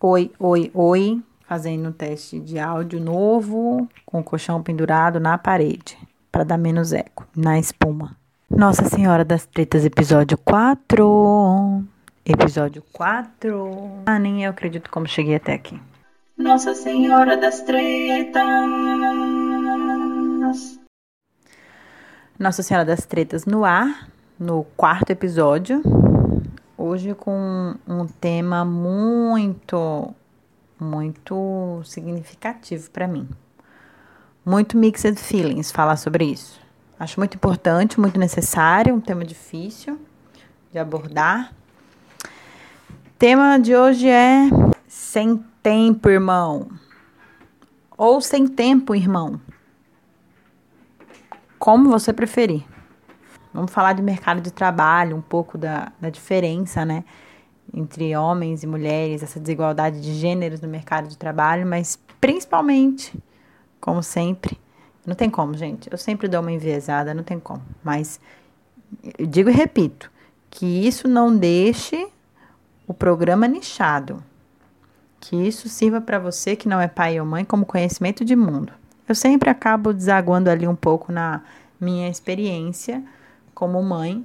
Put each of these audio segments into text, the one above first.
Oi, oi, oi. Fazendo um teste de áudio novo com o colchão pendurado na parede para dar menos eco na espuma. Nossa Senhora das Tretas, episódio 4. Episódio 4. Ah, nem eu acredito como cheguei até aqui. Nossa Senhora das Tretas. Nossa Senhora das Tretas no ar, no quarto episódio. Hoje com um tema muito, muito significativo para mim. Muito mixed feelings falar sobre isso. Acho muito importante, muito necessário, um tema difícil de abordar. O tema de hoje é sem tempo, irmão. Ou sem tempo, irmão. Como você preferir. Vamos falar de mercado de trabalho, um pouco da, da diferença, né? Entre homens e mulheres, essa desigualdade de gêneros no mercado de trabalho, mas principalmente, como sempre, não tem como, gente. Eu sempre dou uma enviesada, não tem como. Mas eu digo e repito, que isso não deixe o programa nichado. Que isso sirva para você que não é pai ou mãe como conhecimento de mundo. Eu sempre acabo desaguando ali um pouco na minha experiência como mãe.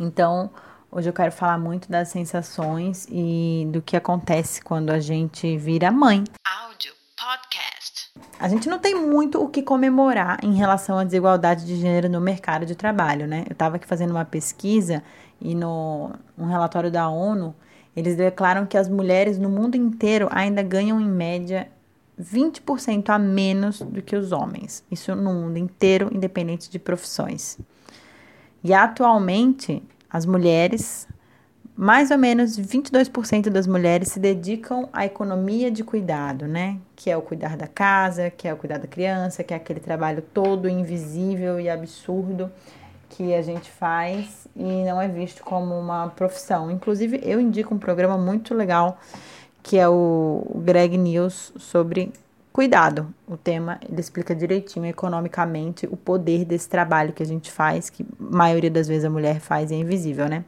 Então, hoje eu quero falar muito das sensações e do que acontece quando a gente vira mãe. Áudio Podcast. A gente não tem muito o que comemorar em relação à desigualdade de gênero no mercado de trabalho, né? Eu estava aqui fazendo uma pesquisa e no um relatório da ONU, eles declaram que as mulheres no mundo inteiro ainda ganham em média 20% a menos do que os homens. Isso no mundo inteiro, independente de profissões. E atualmente, as mulheres, mais ou menos 22% das mulheres se dedicam à economia de cuidado, né? Que é o cuidar da casa, que é o cuidar da criança, que é aquele trabalho todo invisível e absurdo que a gente faz e não é visto como uma profissão. Inclusive, eu indico um programa muito legal que é o Greg News sobre Cuidado, o tema ele explica direitinho economicamente o poder desse trabalho que a gente faz, que a maioria das vezes a mulher faz e é invisível, né?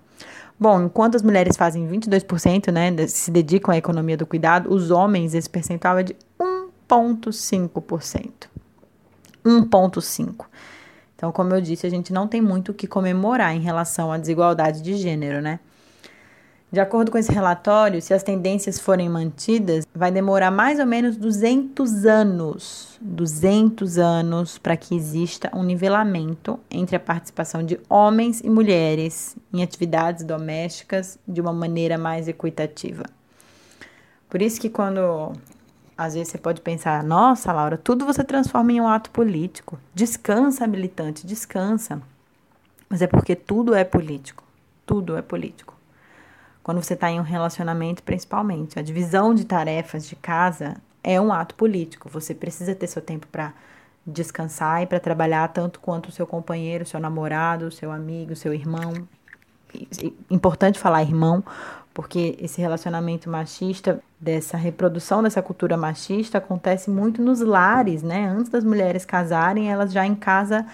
Bom, enquanto as mulheres fazem 22%, né, se dedicam à economia do cuidado, os homens esse percentual é de 1,5%. 1,5%. Então, como eu disse, a gente não tem muito o que comemorar em relação à desigualdade de gênero, né? De acordo com esse relatório, se as tendências forem mantidas, vai demorar mais ou menos 200 anos, 200 anos para que exista um nivelamento entre a participação de homens e mulheres em atividades domésticas de uma maneira mais equitativa. Por isso que quando às vezes você pode pensar, nossa, Laura, tudo você transforma em um ato político. Descansa, militante, descansa. Mas é porque tudo é político. Tudo é político quando você está em um relacionamento, principalmente. A divisão de tarefas de casa é um ato político. Você precisa ter seu tempo para descansar e para trabalhar tanto quanto o seu companheiro, seu namorado, seu amigo, seu irmão. Importante falar irmão, porque esse relacionamento machista, dessa reprodução dessa cultura machista, acontece muito nos lares, né? Antes das mulheres casarem, elas já em casa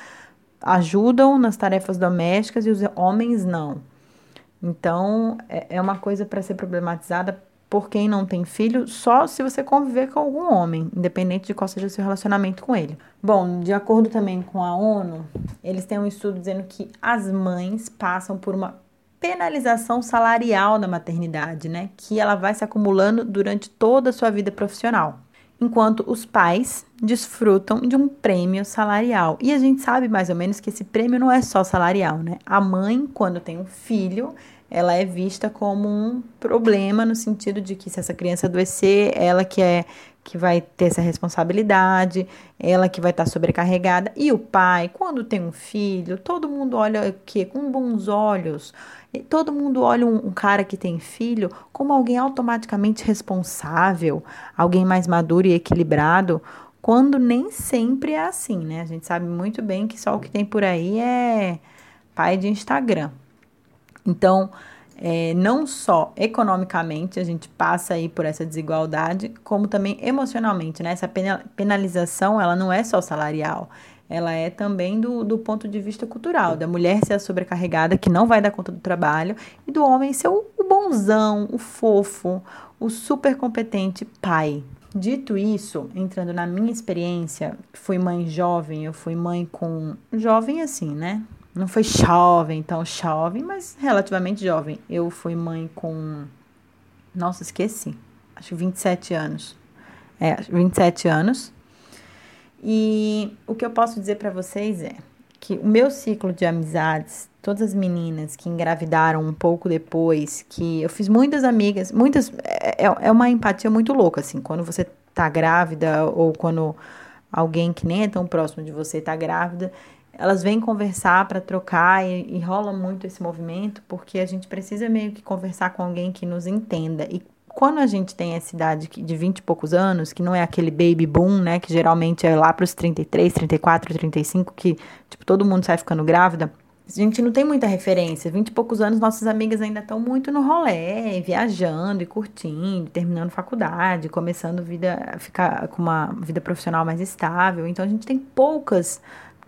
ajudam nas tarefas domésticas e os homens não. Então, é, é uma coisa para ser problematizada por quem não tem filho, só se você conviver com algum homem, independente de qual seja o seu relacionamento com ele. Bom, de acordo também com a ONU, eles têm um estudo dizendo que as mães passam por uma penalização salarial na maternidade, né? Que ela vai se acumulando durante toda a sua vida profissional. Enquanto os pais desfrutam de um prêmio salarial. E a gente sabe mais ou menos que esse prêmio não é só salarial, né? A mãe, quando tem um filho, ela é vista como um problema no sentido de que se essa criança adoecer, ela que é que vai ter essa responsabilidade, ela que vai estar sobrecarregada. E o pai, quando tem um filho, todo mundo olha o quê? Com bons olhos. Todo mundo olha um, um, cara que tem filho como alguém automaticamente responsável, alguém mais maduro e equilibrado, quando nem sempre é assim, né? A gente sabe muito bem que só o que tem por aí é pai de Instagram. Então, é, não só economicamente a gente passa aí por essa desigualdade, como também emocionalmente, né? Essa penalização, ela não é só salarial, ela é também do, do ponto de vista cultural, da mulher ser a sobrecarregada, que não vai dar conta do trabalho, e do homem ser o, o bonzão, o fofo, o super competente pai. Dito isso, entrando na minha experiência, fui mãe jovem, eu fui mãe com. Jovem assim, né? Não foi jovem, tão jovem, mas relativamente jovem. Eu fui mãe com. Nossa, esqueci. Acho 27 anos. É, 27 anos. E o que eu posso dizer para vocês é que o meu ciclo de amizades, todas as meninas que engravidaram um pouco depois, que eu fiz muitas amigas, muitas. É, é, é uma empatia muito louca, assim, quando você tá grávida ou quando alguém que nem é tão próximo de você tá grávida, elas vêm conversar para trocar e, e rola muito esse movimento, porque a gente precisa meio que conversar com alguém que nos entenda. E quando a gente tem essa idade de 20 e poucos anos, que não é aquele baby boom, né, que geralmente é lá para os 33, 34, 35, que tipo todo mundo sai ficando grávida, a gente não tem muita referência. 20 e poucos anos, nossas amigas ainda estão muito no rolê, viajando e curtindo, terminando faculdade, começando vida, ficar com uma vida profissional mais estável. Então a gente tem poucas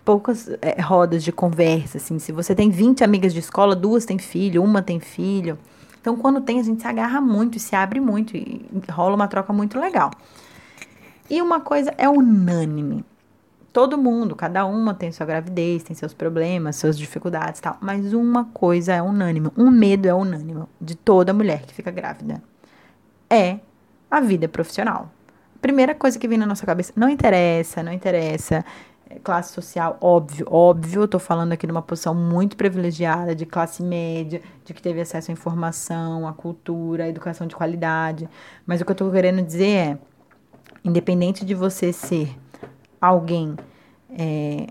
poucas é, rodas de conversa, assim. Se você tem 20 amigas de escola, duas têm filho, uma tem filho. Então, quando tem, a gente se agarra muito se abre muito e rola uma troca muito legal. E uma coisa é unânime. Todo mundo, cada uma tem sua gravidez, tem seus problemas, suas dificuldades e tal. Mas uma coisa é unânime, um medo é unânime de toda mulher que fica grávida. É a vida profissional. Primeira coisa que vem na nossa cabeça, não interessa, não interessa classe social, óbvio, óbvio, eu tô falando aqui de uma posição muito privilegiada, de classe média, de que teve acesso à informação, à cultura, à educação de qualidade. Mas o que eu tô querendo dizer é, independente de você ser alguém é,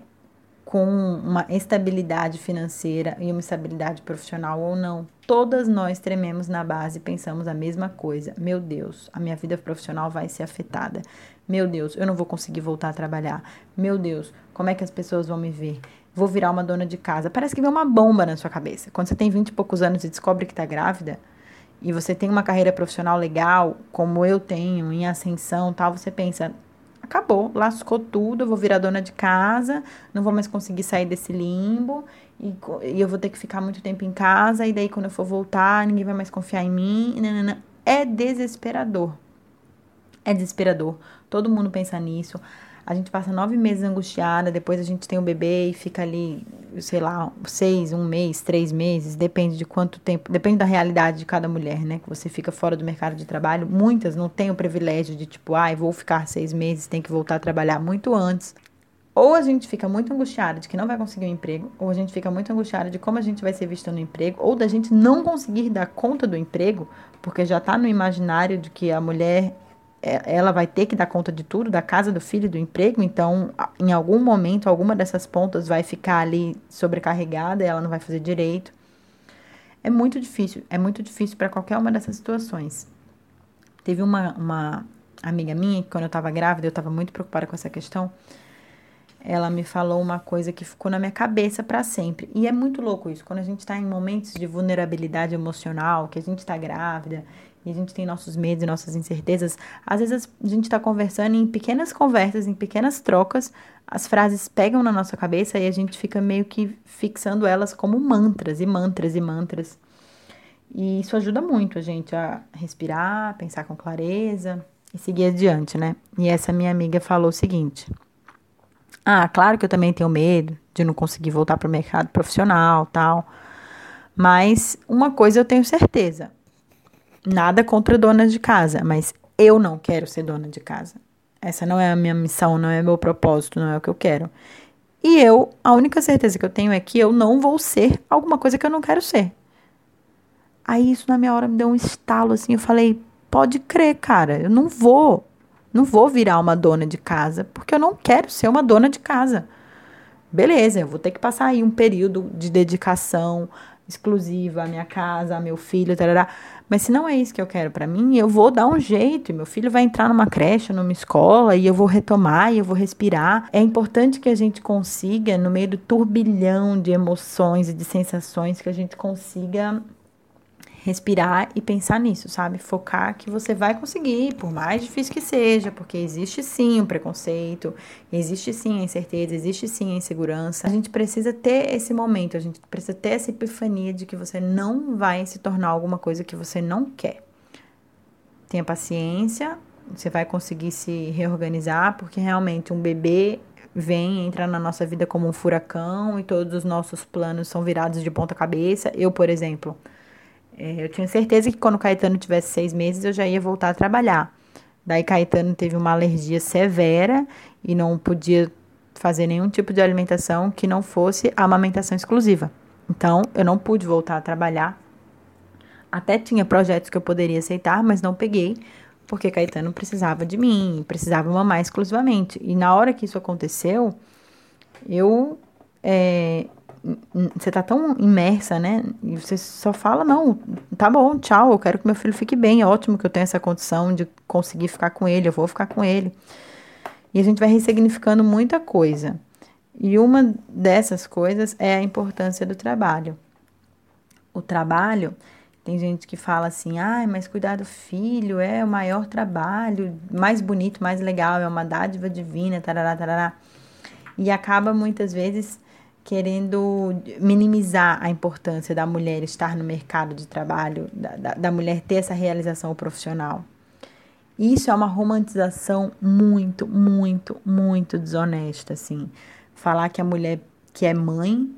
com uma estabilidade financeira e uma estabilidade profissional ou não, todas nós trememos na base e pensamos a mesma coisa. Meu Deus, a minha vida profissional vai ser afetada. Meu Deus, eu não vou conseguir voltar a trabalhar. Meu Deus, como é que as pessoas vão me ver? Vou virar uma dona de casa. Parece que vem uma bomba na sua cabeça. Quando você tem 20 e poucos anos e descobre que está grávida, e você tem uma carreira profissional legal, como eu tenho, em ascensão tal, você pensa, acabou, lascou tudo, eu vou virar dona de casa, não vou mais conseguir sair desse limbo e, e eu vou ter que ficar muito tempo em casa e daí quando eu for voltar, ninguém vai mais confiar em mim. Nanana. É desesperador. É desesperador. Todo mundo pensa nisso. A gente passa nove meses angustiada, depois a gente tem o bebê e fica ali, sei lá, seis, um mês, três meses, depende de quanto tempo, depende da realidade de cada mulher, né? Que você fica fora do mercado de trabalho. Muitas não têm o privilégio de, tipo, ai, ah, vou ficar seis meses, tem que voltar a trabalhar muito antes. Ou a gente fica muito angustiada de que não vai conseguir um emprego, ou a gente fica muito angustiada de como a gente vai ser vista no emprego, ou da gente não conseguir dar conta do emprego, porque já está no imaginário de que a mulher ela vai ter que dar conta de tudo, da casa, do filho, do emprego, então em algum momento alguma dessas pontas vai ficar ali sobrecarregada ela não vai fazer direito. É muito difícil, é muito difícil para qualquer uma dessas situações. Teve uma, uma amiga minha que quando eu estava grávida, eu estava muito preocupada com essa questão, ela me falou uma coisa que ficou na minha cabeça para sempre. E é muito louco isso, quando a gente está em momentos de vulnerabilidade emocional, que a gente está grávida e a gente tem nossos medos e nossas incertezas, às vezes a gente está conversando em pequenas conversas, em pequenas trocas, as frases pegam na nossa cabeça e a gente fica meio que fixando elas como mantras e mantras e mantras. E isso ajuda muito a gente a respirar, pensar com clareza e seguir adiante, né? E essa minha amiga falou o seguinte: Ah, claro que eu também tenho medo de não conseguir voltar para o mercado profissional, tal. Mas uma coisa eu tenho certeza, Nada contra donas de casa, mas eu não quero ser dona de casa. Essa não é a minha missão, não é meu propósito, não é o que eu quero. E eu, a única certeza que eu tenho é que eu não vou ser alguma coisa que eu não quero ser. Aí isso na minha hora me deu um estalo assim, eu falei: "Pode crer, cara, eu não vou. Não vou virar uma dona de casa, porque eu não quero ser uma dona de casa." Beleza, eu vou ter que passar aí um período de dedicação exclusiva à minha casa, a meu filho, tarará. Mas se não é isso que eu quero para mim, eu vou dar um jeito. E meu filho vai entrar numa creche, numa escola, e eu vou retomar, e eu vou respirar. É importante que a gente consiga, no meio do turbilhão de emoções e de sensações, que a gente consiga respirar e pensar nisso, sabe? Focar que você vai conseguir, por mais difícil que seja, porque existe sim o um preconceito, existe sim a incerteza, existe sim a insegurança. A gente precisa ter esse momento, a gente precisa ter essa epifania de que você não vai se tornar alguma coisa que você não quer. tenha paciência, você vai conseguir se reorganizar, porque realmente um bebê vem, entra na nossa vida como um furacão e todos os nossos planos são virados de ponta cabeça. Eu, por exemplo, eu tinha certeza que quando Caetano tivesse seis meses eu já ia voltar a trabalhar. Daí Caetano teve uma alergia severa e não podia fazer nenhum tipo de alimentação que não fosse amamentação exclusiva. Então, eu não pude voltar a trabalhar. Até tinha projetos que eu poderia aceitar, mas não peguei, porque Caetano precisava de mim, precisava mamar exclusivamente. E na hora que isso aconteceu, eu. É, você tá tão imersa, né? E você só fala, não, tá bom, tchau, eu quero que meu filho fique bem, é ótimo que eu tenha essa condição de conseguir ficar com ele, eu vou ficar com ele. E a gente vai ressignificando muita coisa. E uma dessas coisas é a importância do trabalho. O trabalho, tem gente que fala assim, ah, mas cuidar do filho é o maior trabalho, mais bonito, mais legal, é uma dádiva divina, tarará, tarará. E acaba muitas vezes querendo minimizar a importância da mulher estar no mercado de trabalho, da, da, da mulher ter essa realização profissional. Isso é uma romantização muito, muito, muito desonesta, assim. Falar que a mulher que é mãe,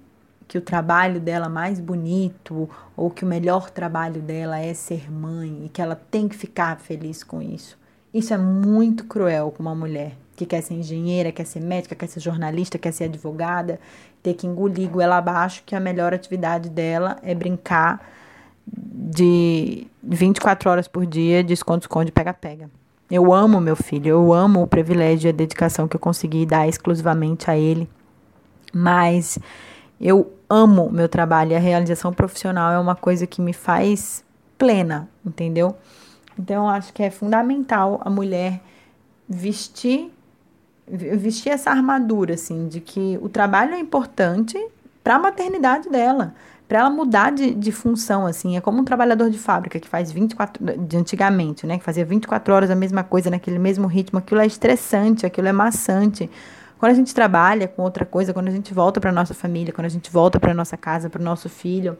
que o trabalho dela mais bonito ou que o melhor trabalho dela é ser mãe e que ela tem que ficar feliz com isso. Isso é muito cruel com uma mulher que quer ser engenheira, quer ser médica, quer ser jornalista, quer ser advogada, ter que engolir ela abaixo que a melhor atividade dela é brincar de 24 horas por dia de esconde-esconde, pega-pega. Eu amo meu filho, eu amo o privilégio e a dedicação que eu consegui dar exclusivamente a ele, mas eu amo meu trabalho e a realização profissional é uma coisa que me faz plena, entendeu? Então eu acho que é fundamental a mulher vestir vestir essa armadura, assim, de que o trabalho é importante para a maternidade dela, para ela mudar de, de função, assim. É como um trabalhador de fábrica que faz 24, de antigamente, né, que fazia 24 horas a mesma coisa, naquele mesmo ritmo. Aquilo é estressante, aquilo é maçante. Quando a gente trabalha com outra coisa, quando a gente volta para nossa família, quando a gente volta para nossa casa, para o nosso filho,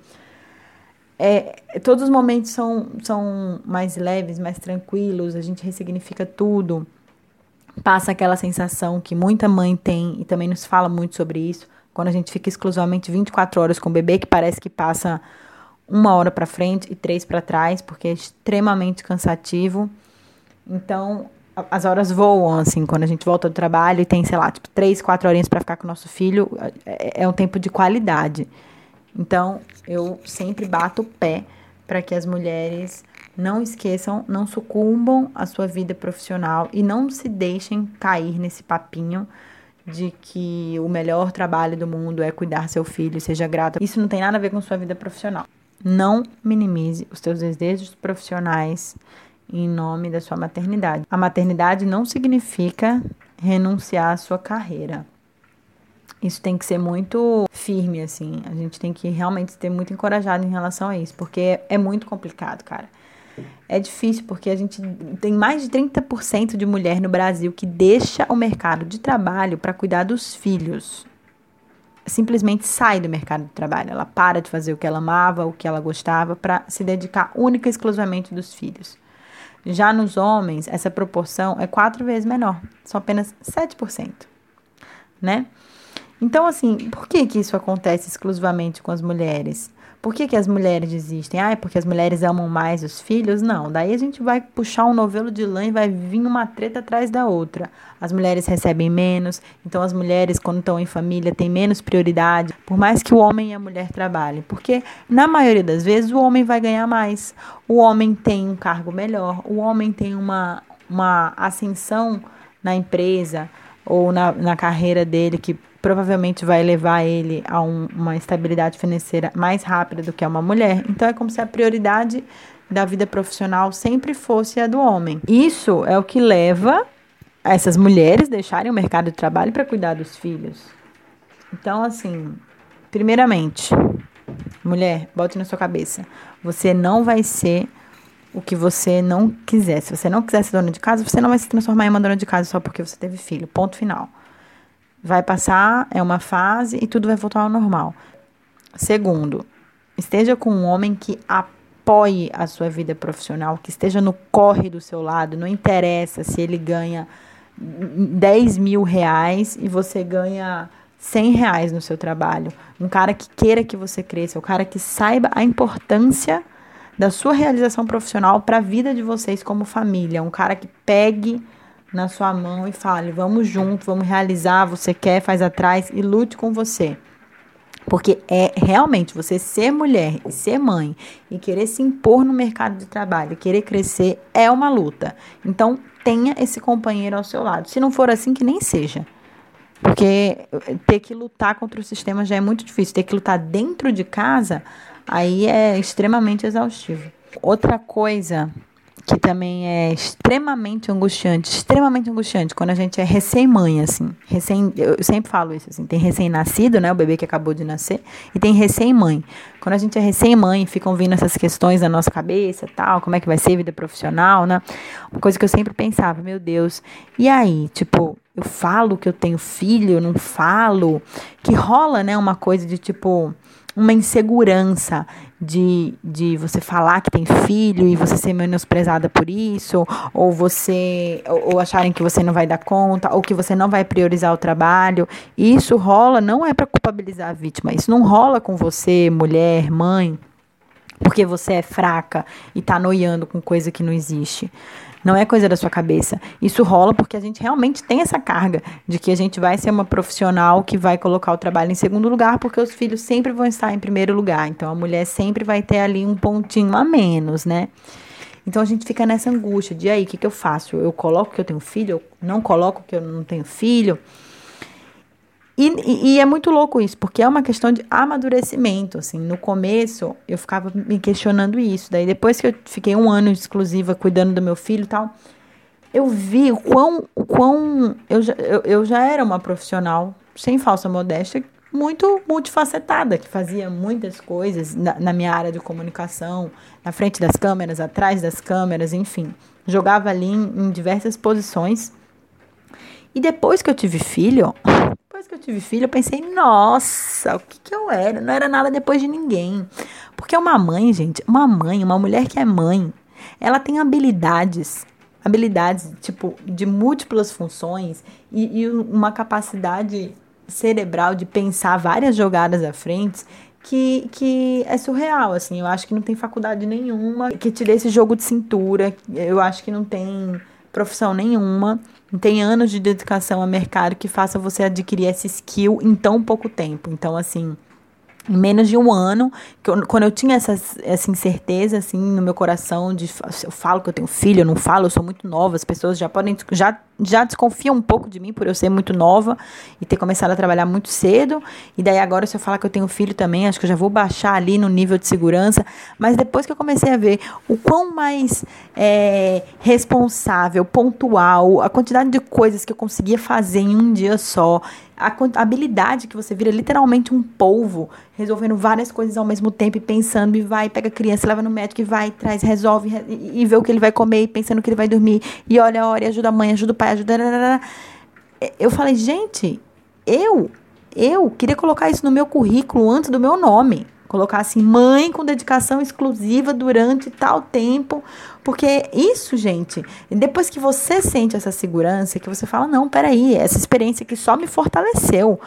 é, todos os momentos são, são mais leves, mais tranquilos, a gente ressignifica tudo passa aquela sensação que muita mãe tem e também nos fala muito sobre isso, quando a gente fica exclusivamente 24 horas com o bebê, que parece que passa uma hora para frente e três para trás, porque é extremamente cansativo. Então, as horas voam, assim, quando a gente volta do trabalho e tem, sei lá, tipo, três, quatro horinhas para ficar com o nosso filho, é, é um tempo de qualidade. Então, eu sempre bato o pé para que as mulheres não esqueçam, não sucumbam à sua vida profissional e não se deixem cair nesse papinho de que o melhor trabalho do mundo é cuidar seu filho, seja grato. Isso não tem nada a ver com sua vida profissional. Não minimize os seus desejos profissionais em nome da sua maternidade. A maternidade não significa renunciar à sua carreira. Isso tem que ser muito firme, assim. A gente tem que realmente ter muito encorajado em relação a isso, porque é muito complicado, cara. É difícil porque a gente tem mais de 30% de mulher no Brasil que deixa o mercado de trabalho para cuidar dos filhos. Simplesmente sai do mercado de trabalho. Ela para de fazer o que ela amava, o que ela gostava, para se dedicar única e exclusivamente dos filhos. Já nos homens, essa proporção é quatro vezes menor, são apenas 7%. Né? Então, assim, por que, que isso acontece exclusivamente com as mulheres? Por que, que as mulheres desistem? Ah, é porque as mulheres amam mais os filhos? Não. Daí a gente vai puxar um novelo de lã e vai vir uma treta atrás da outra. As mulheres recebem menos, então as mulheres, quando estão em família, têm menos prioridade, por mais que o homem e a mulher trabalhem. Porque, na maioria das vezes, o homem vai ganhar mais. O homem tem um cargo melhor, o homem tem uma, uma ascensão na empresa ou na, na carreira dele que provavelmente vai levar ele a um, uma estabilidade financeira mais rápida do que a uma mulher. Então é como se a prioridade da vida profissional sempre fosse a do homem. Isso é o que leva essas mulheres deixarem o mercado de trabalho para cuidar dos filhos. Então, assim, primeiramente, mulher, bote na sua cabeça, você não vai ser o que você não quiser. Se você não quiser ser dona de casa, você não vai se transformar em uma dona de casa só porque você teve filho. Ponto final. Vai passar, é uma fase e tudo vai voltar ao normal. Segundo, esteja com um homem que apoie a sua vida profissional, que esteja no corre do seu lado, não interessa se ele ganha 10 mil reais e você ganha 100 reais no seu trabalho. Um cara que queira que você cresça, um cara que saiba a importância da sua realização profissional para a vida de vocês como família. Um cara que pegue na sua mão e fale: vamos junto, vamos realizar. Você quer, faz atrás e lute com você. Porque é realmente você ser mulher e ser mãe e querer se impor no mercado de trabalho, querer crescer, é uma luta. Então, tenha esse companheiro ao seu lado. Se não for assim, que nem seja. Porque ter que lutar contra o sistema já é muito difícil. Ter que lutar dentro de casa, aí é extremamente exaustivo. Outra coisa que também é extremamente angustiante, extremamente angustiante, quando a gente é recém-mãe, assim, recém, eu sempre falo isso, assim, tem recém-nascido, né, o bebê que acabou de nascer, e tem recém-mãe. Quando a gente é recém-mãe, ficam vindo essas questões na nossa cabeça, tal, como é que vai ser a vida profissional, né, uma coisa que eu sempre pensava, meu Deus, e aí, tipo, eu falo que eu tenho filho, eu não falo, que rola, né, uma coisa de, tipo, uma insegurança de, de você falar que tem filho e você ser menosprezada por isso, ou você ou, ou acharem que você não vai dar conta, ou que você não vai priorizar o trabalho. Isso rola, não é para culpabilizar a vítima, isso não rola com você, mulher, mãe, porque você é fraca e tá noiando com coisa que não existe. Não é coisa da sua cabeça. Isso rola porque a gente realmente tem essa carga de que a gente vai ser uma profissional que vai colocar o trabalho em segundo lugar, porque os filhos sempre vão estar em primeiro lugar. Então a mulher sempre vai ter ali um pontinho a menos, né? Então a gente fica nessa angústia de aí, o que, que eu faço? Eu coloco que eu tenho filho, eu não coloco que eu não tenho filho. E, e, é muito louco isso, porque é uma questão de amadurecimento, assim. No começo, eu ficava me questionando isso. Daí, depois que eu fiquei um ano exclusiva cuidando do meu filho e tal, eu vi o quão, o quão eu, já, eu, eu já era uma profissional, sem falsa modéstia, muito multifacetada, que fazia muitas coisas na, na minha área de comunicação, na frente das câmeras, atrás das câmeras, enfim. Jogava ali em, em diversas posições. E depois que eu tive filho, depois que eu tive filho, eu pensei, nossa, o que, que eu era? Não era nada depois de ninguém. Porque uma mãe, gente, uma mãe, uma mulher que é mãe, ela tem habilidades, habilidades, tipo, de múltiplas funções e, e uma capacidade cerebral de pensar várias jogadas à frente que, que é surreal, assim. Eu acho que não tem faculdade nenhuma que te dê esse jogo de cintura. Eu acho que não tem profissão nenhuma, tem anos de dedicação a mercado que faça você adquirir essa skill em tão pouco tempo. Então, assim, em menos de um ano, eu, quando eu tinha essa, essa incerteza, assim, no meu coração, de eu falo que eu tenho filho, eu não falo, eu sou muito nova, as pessoas já podem, já, já desconfiam um pouco de mim por eu ser muito nova e ter começado a trabalhar muito cedo, e daí agora se eu falar que eu tenho filho também, acho que eu já vou baixar ali no nível de segurança, mas depois que eu comecei a ver o quão mais é, responsável, pontual, a quantidade de coisas que eu conseguia fazer em um dia só, a habilidade que você vira literalmente um polvo, resolvendo várias coisas ao mesmo tempo e pensando, e vai, pega a criança, leva no médico e vai, traz, resolve, e, e vê o que ele vai comer, e pensando que ele vai dormir, e olha a hora, e ajuda a mãe, ajuda o pai, ajuda. Eu falei, gente, eu, eu queria colocar isso no meu currículo antes do meu nome. Colocar assim, mãe com dedicação exclusiva durante tal tempo. Porque isso, gente, depois que você sente essa segurança, que você fala, não, peraí, essa experiência que só me fortaleceu.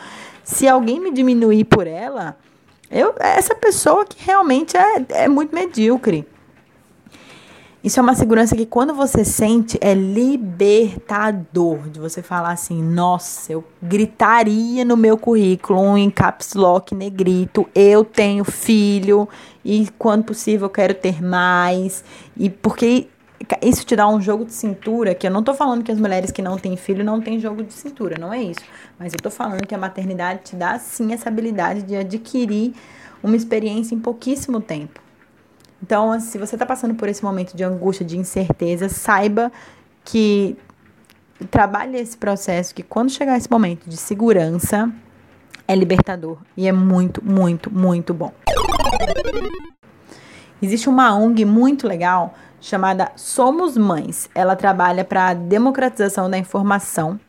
Se alguém me diminuir por ela, eu, essa pessoa que realmente é, é muito medíocre. Isso é uma segurança que quando você sente é libertador de você falar assim, nossa, eu gritaria no meu currículo em caps lock negrito, eu tenho filho e quando possível eu quero ter mais. E porque isso te dá um jogo de cintura, que eu não tô falando que as mulheres que não têm filho não têm jogo de cintura, não é isso. Mas eu tô falando que a maternidade te dá sim essa habilidade de adquirir uma experiência em pouquíssimo tempo. Então, se você está passando por esse momento de angústia, de incerteza, saiba que trabalhe esse processo, que quando chegar esse momento de segurança, é libertador e é muito, muito, muito bom. Existe uma ONG muito legal chamada Somos Mães. Ela trabalha para a democratização da informação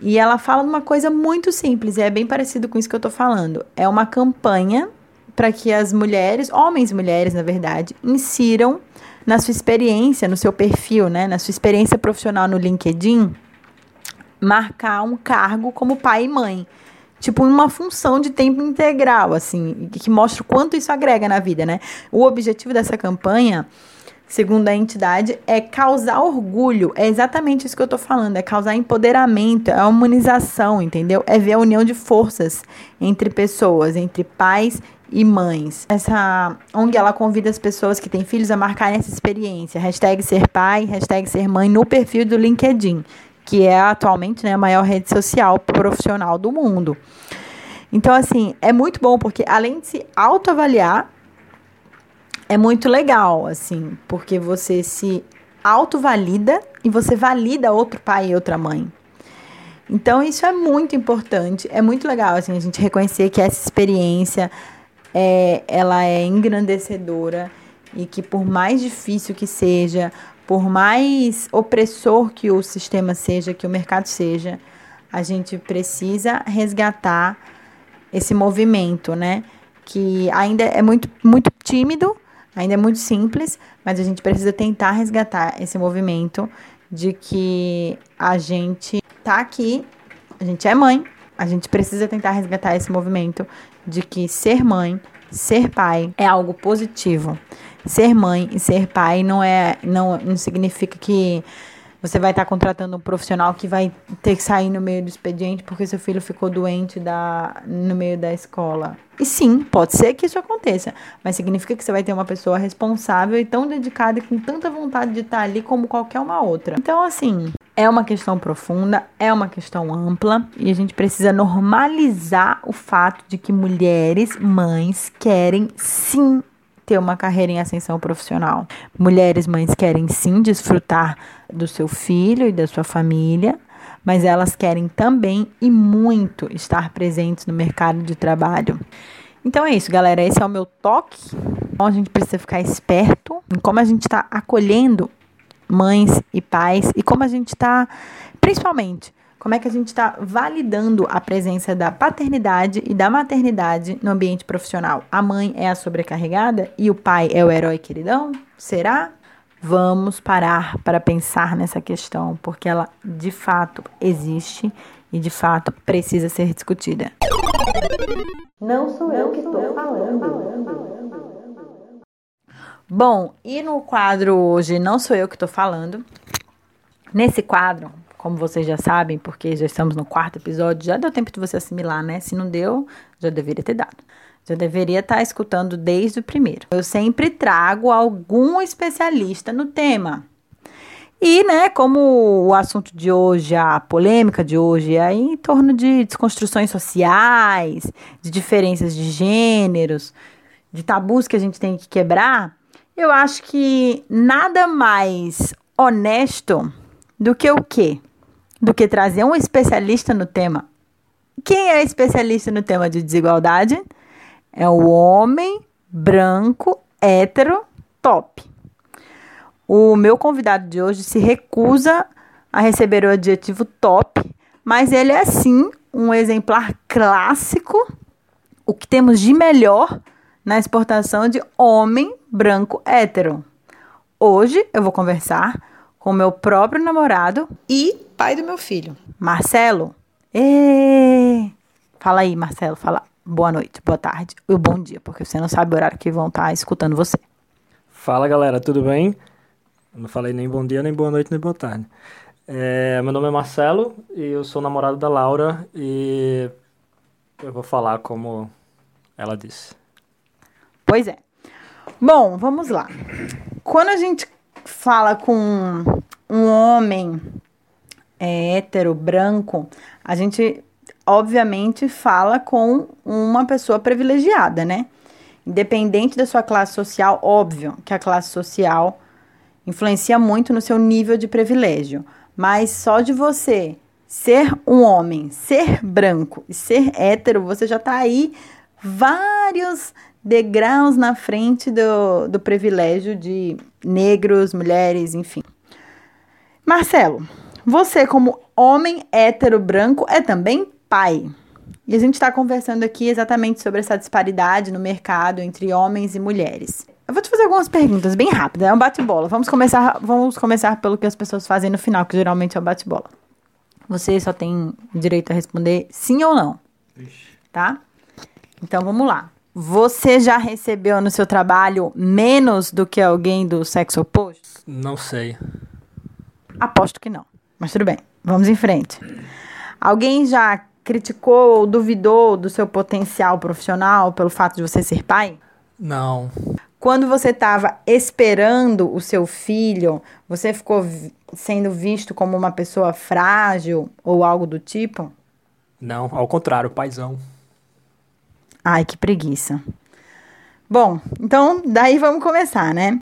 e ela fala uma coisa muito simples, é bem parecido com isso que eu estou falando. É uma campanha para que as mulheres, homens e mulheres, na verdade, insiram na sua experiência, no seu perfil, né, na sua experiência profissional no LinkedIn, marcar um cargo como pai e mãe. Tipo, uma função de tempo integral, assim, que mostra o quanto isso agrega na vida, né? O objetivo dessa campanha segundo a entidade, é causar orgulho. É exatamente isso que eu tô falando, é causar empoderamento, é humanização, entendeu? É ver a união de forças entre pessoas, entre pais e mães. Essa ONG, ela convida as pessoas que têm filhos a marcarem essa experiência. Hashtag ser pai, hashtag ser mãe no perfil do LinkedIn, que é atualmente né, a maior rede social profissional do mundo. Então, assim, é muito bom porque além de se autoavaliar, é muito legal, assim, porque você se autovalida e você valida outro pai e outra mãe. Então, isso é muito importante, é muito legal, assim, a gente reconhecer que essa experiência, é, ela é engrandecedora e que por mais difícil que seja, por mais opressor que o sistema seja, que o mercado seja, a gente precisa resgatar esse movimento, né? Que ainda é muito, muito tímido, Ainda é muito simples, mas a gente precisa tentar resgatar esse movimento de que a gente tá aqui, a gente é mãe, a gente precisa tentar resgatar esse movimento de que ser mãe, ser pai é algo positivo. Ser mãe e ser pai não é não, não significa que você vai estar contratando um profissional que vai ter que sair no meio do expediente porque seu filho ficou doente da, no meio da escola. E sim, pode ser que isso aconteça, mas significa que você vai ter uma pessoa responsável e tão dedicada e com tanta vontade de estar ali como qualquer uma outra. Então, assim, é uma questão profunda, é uma questão ampla e a gente precisa normalizar o fato de que mulheres, mães, querem sim ter uma carreira em ascensão profissional. Mulheres mães querem sim desfrutar do seu filho e da sua família, mas elas querem também e muito estar presentes no mercado de trabalho. Então é isso, galera. Esse é o meu toque. Então a gente precisa ficar esperto em como a gente está acolhendo mães e pais e como a gente está, principalmente, como é que a gente está validando a presença da paternidade e da maternidade no ambiente profissional? A mãe é a sobrecarregada e o pai é o herói queridão? Será? Vamos parar para pensar nessa questão, porque ela de fato existe e de fato precisa ser discutida. Não sou eu que estou falando. Bom, e no quadro hoje Não Sou Eu que estou falando. Nesse quadro, como vocês já sabem, porque já estamos no quarto episódio, já deu tempo de você assimilar, né? Se não deu, já deveria ter dado. Já deveria estar escutando desde o primeiro. Eu sempre trago algum especialista no tema. E, né, como o assunto de hoje, a polêmica de hoje é em torno de desconstruções sociais, de diferenças de gêneros, de tabus que a gente tem que quebrar, eu acho que nada mais honesto do que o quê? Do que trazer um especialista no tema. Quem é especialista no tema de desigualdade? É o homem branco, hétero, top. O meu convidado de hoje se recusa a receber o adjetivo top, mas ele é sim um exemplar clássico, o que temos de melhor na exportação de homem branco hétero. Hoje eu vou conversar com meu próprio namorado e pai do meu filho, Marcelo. Ê! Fala aí, Marcelo, fala boa noite, boa tarde e bom dia, porque você não sabe o horário que vão estar escutando você. Fala galera, tudo bem? Não falei nem bom dia, nem boa noite, nem boa tarde. É, meu nome é Marcelo e eu sou namorado da Laura e eu vou falar como ela disse. Pois é. Bom, vamos lá. Quando a gente fala com um homem é, hétero, branco, a gente obviamente fala com uma pessoa privilegiada, né? Independente da sua classe social, óbvio que a classe social influencia muito no seu nível de privilégio. Mas só de você ser um homem, ser branco e ser hétero, você já tá aí vários degraus na frente do, do privilégio de negros, mulheres, enfim. Marcelo, você, como homem hétero branco, é também pai. E a gente está conversando aqui exatamente sobre essa disparidade no mercado entre homens e mulheres. Eu vou te fazer algumas perguntas bem rápidas, é um bate-bola. Vamos começar, vamos começar pelo que as pessoas fazem no final, que geralmente é um bate-bola. Você só tem direito a responder sim ou não, tá? Então vamos lá. Você já recebeu no seu trabalho menos do que alguém do sexo oposto? Não sei. Aposto que não. Mas tudo bem, vamos em frente. Alguém já criticou ou duvidou do seu potencial profissional pelo fato de você ser pai? Não. Quando você estava esperando o seu filho, você ficou sendo visto como uma pessoa frágil ou algo do tipo? Não, ao contrário, paizão. Ai, que preguiça. Bom, então daí vamos começar, né?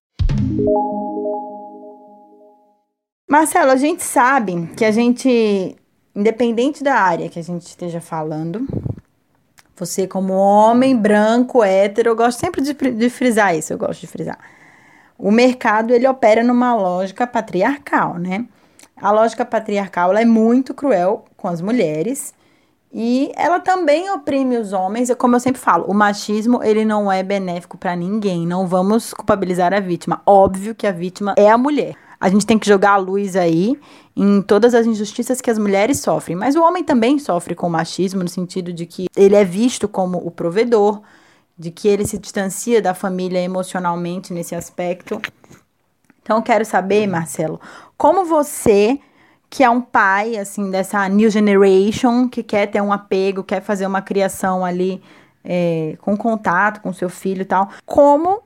Marcelo, a gente sabe que a gente, independente da área que a gente esteja falando, você como homem branco, hétero, eu gosto sempre de, de frisar isso, eu gosto de frisar. O mercado, ele opera numa lógica patriarcal, né? A lógica patriarcal, é muito cruel com as mulheres e ela também oprime os homens, como eu sempre falo, o machismo ele não é benéfico para ninguém. Não vamos culpabilizar a vítima. Óbvio que a vítima é a mulher. A gente tem que jogar a luz aí em todas as injustiças que as mulheres sofrem, mas o homem também sofre com o machismo no sentido de que ele é visto como o provedor, de que ele se distancia da família emocionalmente nesse aspecto. Então, quero saber, Marcelo, como você, que é um pai, assim, dessa new generation, que quer ter um apego, quer fazer uma criação ali é, com contato com seu filho e tal, como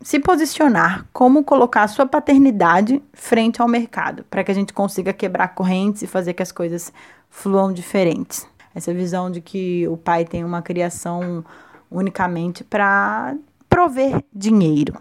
se posicionar, como colocar a sua paternidade frente ao mercado, para que a gente consiga quebrar correntes e fazer que as coisas fluam diferentes. Essa visão de que o pai tem uma criação unicamente para prover dinheiro.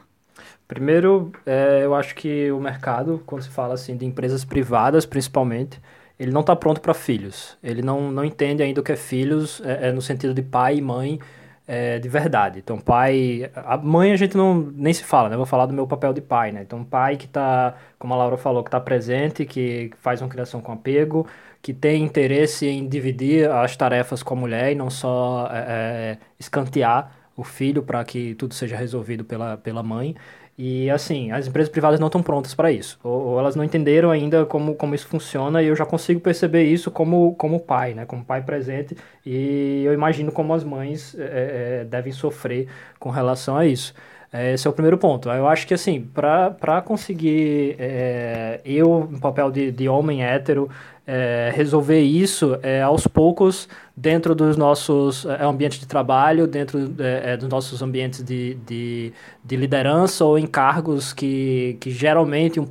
Primeiro, é, eu acho que o mercado, quando se fala assim de empresas privadas, principalmente, ele não está pronto para filhos. Ele não, não entende ainda o que é filhos é, é no sentido de pai e mãe é, de verdade. Então, pai... A mãe a gente não nem se fala, né? Eu vou falar do meu papel de pai, né? Então, pai que está, como a Laura falou, que está presente, que faz uma criação com apego, que tem interesse em dividir as tarefas com a mulher e não só é, é, escantear o filho para que tudo seja resolvido pela, pela mãe. E assim, as empresas privadas não estão prontas para isso. Ou, ou, elas não entenderam ainda como, como isso funciona e eu já consigo perceber isso como, como pai, né? Como pai presente. E eu imagino como as mães é, é, devem sofrer com relação a isso. Esse é o primeiro ponto. Eu acho que, assim, para conseguir é, eu, no papel de, de homem hétero, é, resolver isso é, aos poucos dentro dos nossos é, ambientes de trabalho, dentro é, dos nossos ambientes de, de, de, liderança ou em cargos que, que geralmente um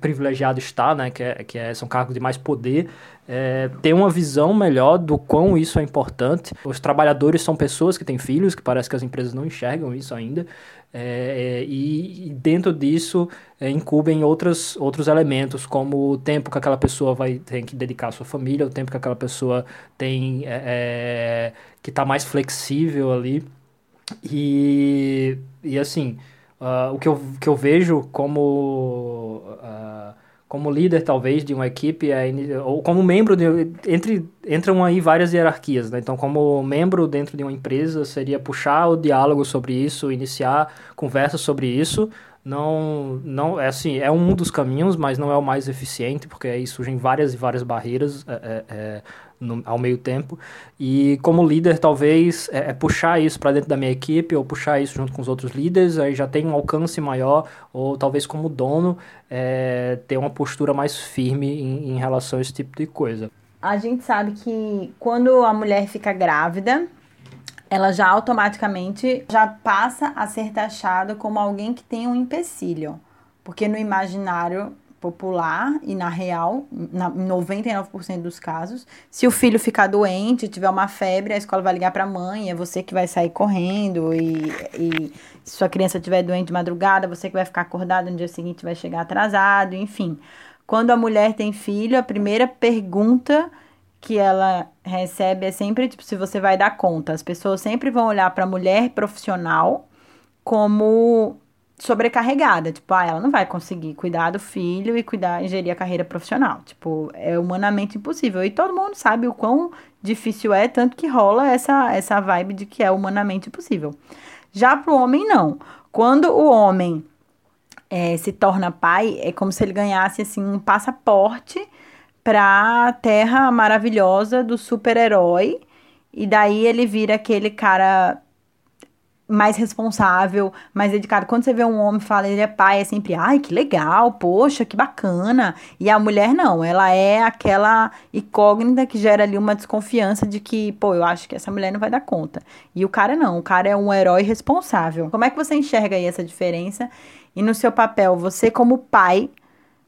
privilegiado está, né, que, é, que é, são cargos de mais poder, é, ter uma visão melhor do quão isso é importante. Os trabalhadores são pessoas que têm filhos, que parece que as empresas não enxergam isso ainda. É, e, e, dentro disso é, incumbem outros, outros elementos, como o tempo que aquela pessoa vai ter que dedicar à sua família, o tempo que aquela pessoa tem é, que está mais flexível ali. E, e assim, uh, o que eu, que eu vejo como. Uh, como líder, talvez, de uma equipe, é, ou como membro, de, entre, entram aí várias hierarquias, né? Então, como membro dentro de uma empresa, seria puxar o diálogo sobre isso, iniciar conversas sobre isso. Não, não é assim, é um dos caminhos, mas não é o mais eficiente, porque aí surgem várias e várias barreiras é, é, no, ao meio tempo. E como líder, talvez é, é puxar isso para dentro da minha equipe, ou puxar isso junto com os outros líderes, aí já tem um alcance maior, ou talvez como dono, é, ter uma postura mais firme em, em relação a esse tipo de coisa. A gente sabe que quando a mulher fica grávida, ela já automaticamente já passa a ser taxada como alguém que tem um empecilho. Porque no imaginário popular e na real, na, em 99% dos casos, se o filho ficar doente, tiver uma febre, a escola vai ligar para a mãe, é você que vai sair correndo e, e se sua criança estiver doente de madrugada, você que vai ficar acordado no dia seguinte vai chegar atrasado, enfim. Quando a mulher tem filho, a primeira pergunta que ela recebe é sempre tipo se você vai dar conta. As pessoas sempre vão olhar para a mulher profissional como sobrecarregada. Tipo, ah, ela não vai conseguir cuidar do filho e cuidar gerir a carreira profissional. Tipo, é humanamente impossível. E todo mundo sabe o quão difícil é, tanto que rola essa, essa vibe de que é humanamente impossível. Já pro homem, não. Quando o homem é, se torna pai, é como se ele ganhasse assim um passaporte para a terra maravilhosa do super-herói. E daí ele vira aquele cara mais responsável, mais dedicado. Quando você vê um homem fala ele é pai, é sempre, ai, que legal, poxa, que bacana. E a mulher não, ela é aquela incógnita que gera ali uma desconfiança de que, pô, eu acho que essa mulher não vai dar conta. E o cara não, o cara é um herói responsável. Como é que você enxerga aí essa diferença? E no seu papel, você como pai,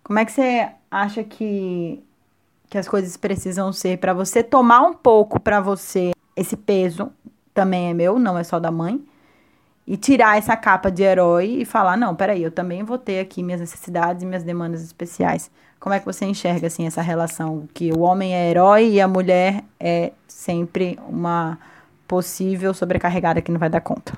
como é que você acha que que as coisas precisam ser para você tomar um pouco para você esse peso também é meu, não é só da mãe e tirar essa capa de herói e falar, não, peraí, eu também vou ter aqui minhas necessidades e minhas demandas especiais. Como é que você enxerga, assim, essa relação que o homem é herói e a mulher é sempre uma possível sobrecarregada que não vai dar conta?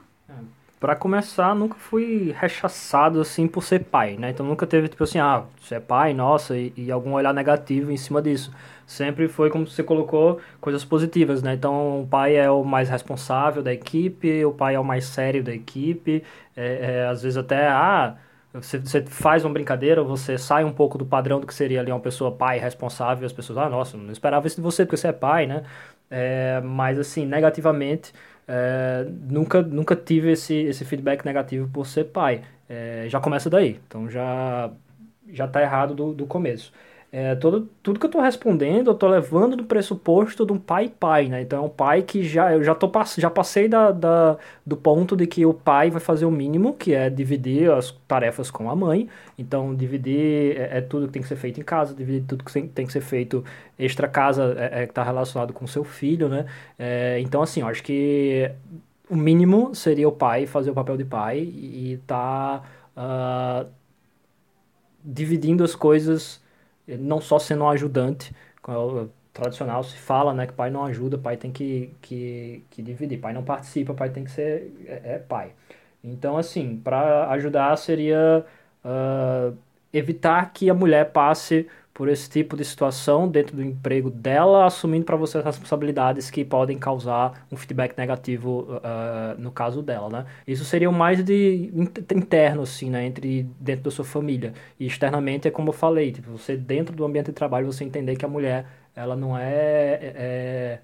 Para começar, nunca fui rechaçado assim por ser pai, né? Então nunca teve tipo assim, ah, você é pai, nossa, e, e, algum olhar negativo em cima disso. Sempre foi como você colocou coisas positivas, né? Então o pai é o mais responsável da equipe, o pai é o mais sério da equipe, é, é, às vezes até, ah, você, você, faz uma brincadeira, você sai um pouco do padrão do que seria ali uma pessoa pai responsável, as pessoas, ah, nossa, não esperava isso de você porque você é pai, né? É, mas assim, negativamente é, nunca, nunca tive esse, esse feedback negativo por ser pai. É, já começa daí. Então já, já tá errado do, do começo. É, todo, tudo que eu estou respondendo, eu estou levando do pressuposto de um pai pai, né? Então é um pai que já eu já tô já passei da, da, do ponto de que o pai vai fazer o mínimo, que é dividir as tarefas com a mãe. Então dividir é, é tudo que tem que ser feito em casa, dividir tudo que tem, que ser feito extra casa é, é que está relacionado com o seu filho, né? É, então assim, eu acho que o mínimo seria o pai fazer o papel de pai e tá uh, dividindo as coisas não só sendo um ajudante, é tradicional se fala, né, que pai não ajuda, pai tem que, que, que dividir, pai não participa, pai tem que ser é, é pai. Então, assim, para ajudar seria uh, evitar que a mulher passe por esse tipo de situação dentro do emprego dela, assumindo para você as responsabilidades que podem causar um feedback negativo uh, no caso dela, né? Isso seria mais de interno, assim, né? Entre dentro da sua família. E externamente é como eu falei, tipo, você dentro do ambiente de trabalho, você entender que a mulher, ela não é, é,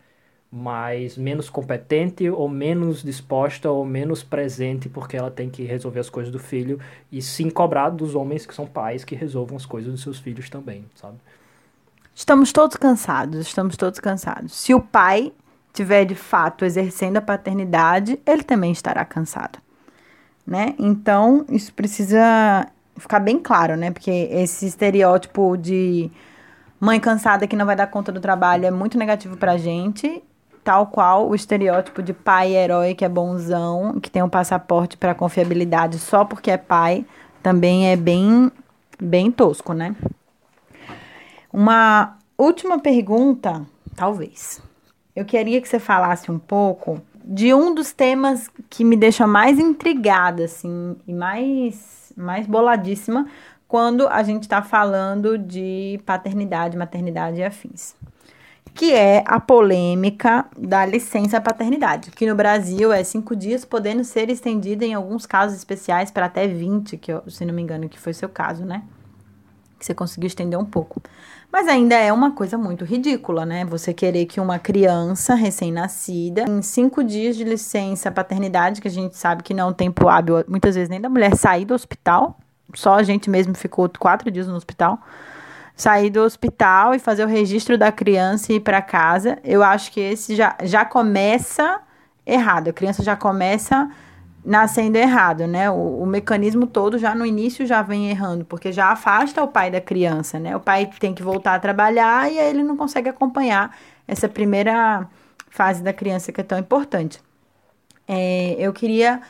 mais menos competente ou menos disposta ou menos presente porque ela tem que resolver as coisas do filho e sim cobrar dos homens que são pais que resolvam as coisas dos seus filhos também, sabe? Estamos todos cansados, estamos todos cansados. Se o pai tiver de fato exercendo a paternidade, ele também estará cansado, né? Então, isso precisa ficar bem claro, né? Porque esse estereótipo de mãe cansada que não vai dar conta do trabalho é muito negativo pra gente tal qual o estereótipo de pai herói que é bonzão, que tem um passaporte para confiabilidade só porque é pai, também é bem bem tosco, né? Uma última pergunta, talvez. Eu queria que você falasse um pouco de um dos temas que me deixa mais intrigada, assim, e mais, mais boladíssima quando a gente está falando de paternidade, maternidade e afins que é a polêmica da licença paternidade, que no Brasil é cinco dias, podendo ser estendida em alguns casos especiais para até 20, que eu, se não me engano, que foi seu caso, né? Que você conseguiu estender um pouco. Mas ainda é uma coisa muito ridícula, né? Você querer que uma criança recém-nascida, em cinco dias de licença paternidade, que a gente sabe que não é um tempo hábil, muitas vezes nem da mulher sair do hospital, só a gente mesmo ficou quatro dias no hospital sair do hospital e fazer o registro da criança e ir para casa, eu acho que esse já, já começa errado. A criança já começa nascendo errado, né? O, o, mecanismo todo já no início já vem errando, porque já afasta o pai da criança, né? O pai tem que voltar a trabalhar e aí ele não consegue acompanhar essa primeira fase da criança que é tão importante. É, eu queria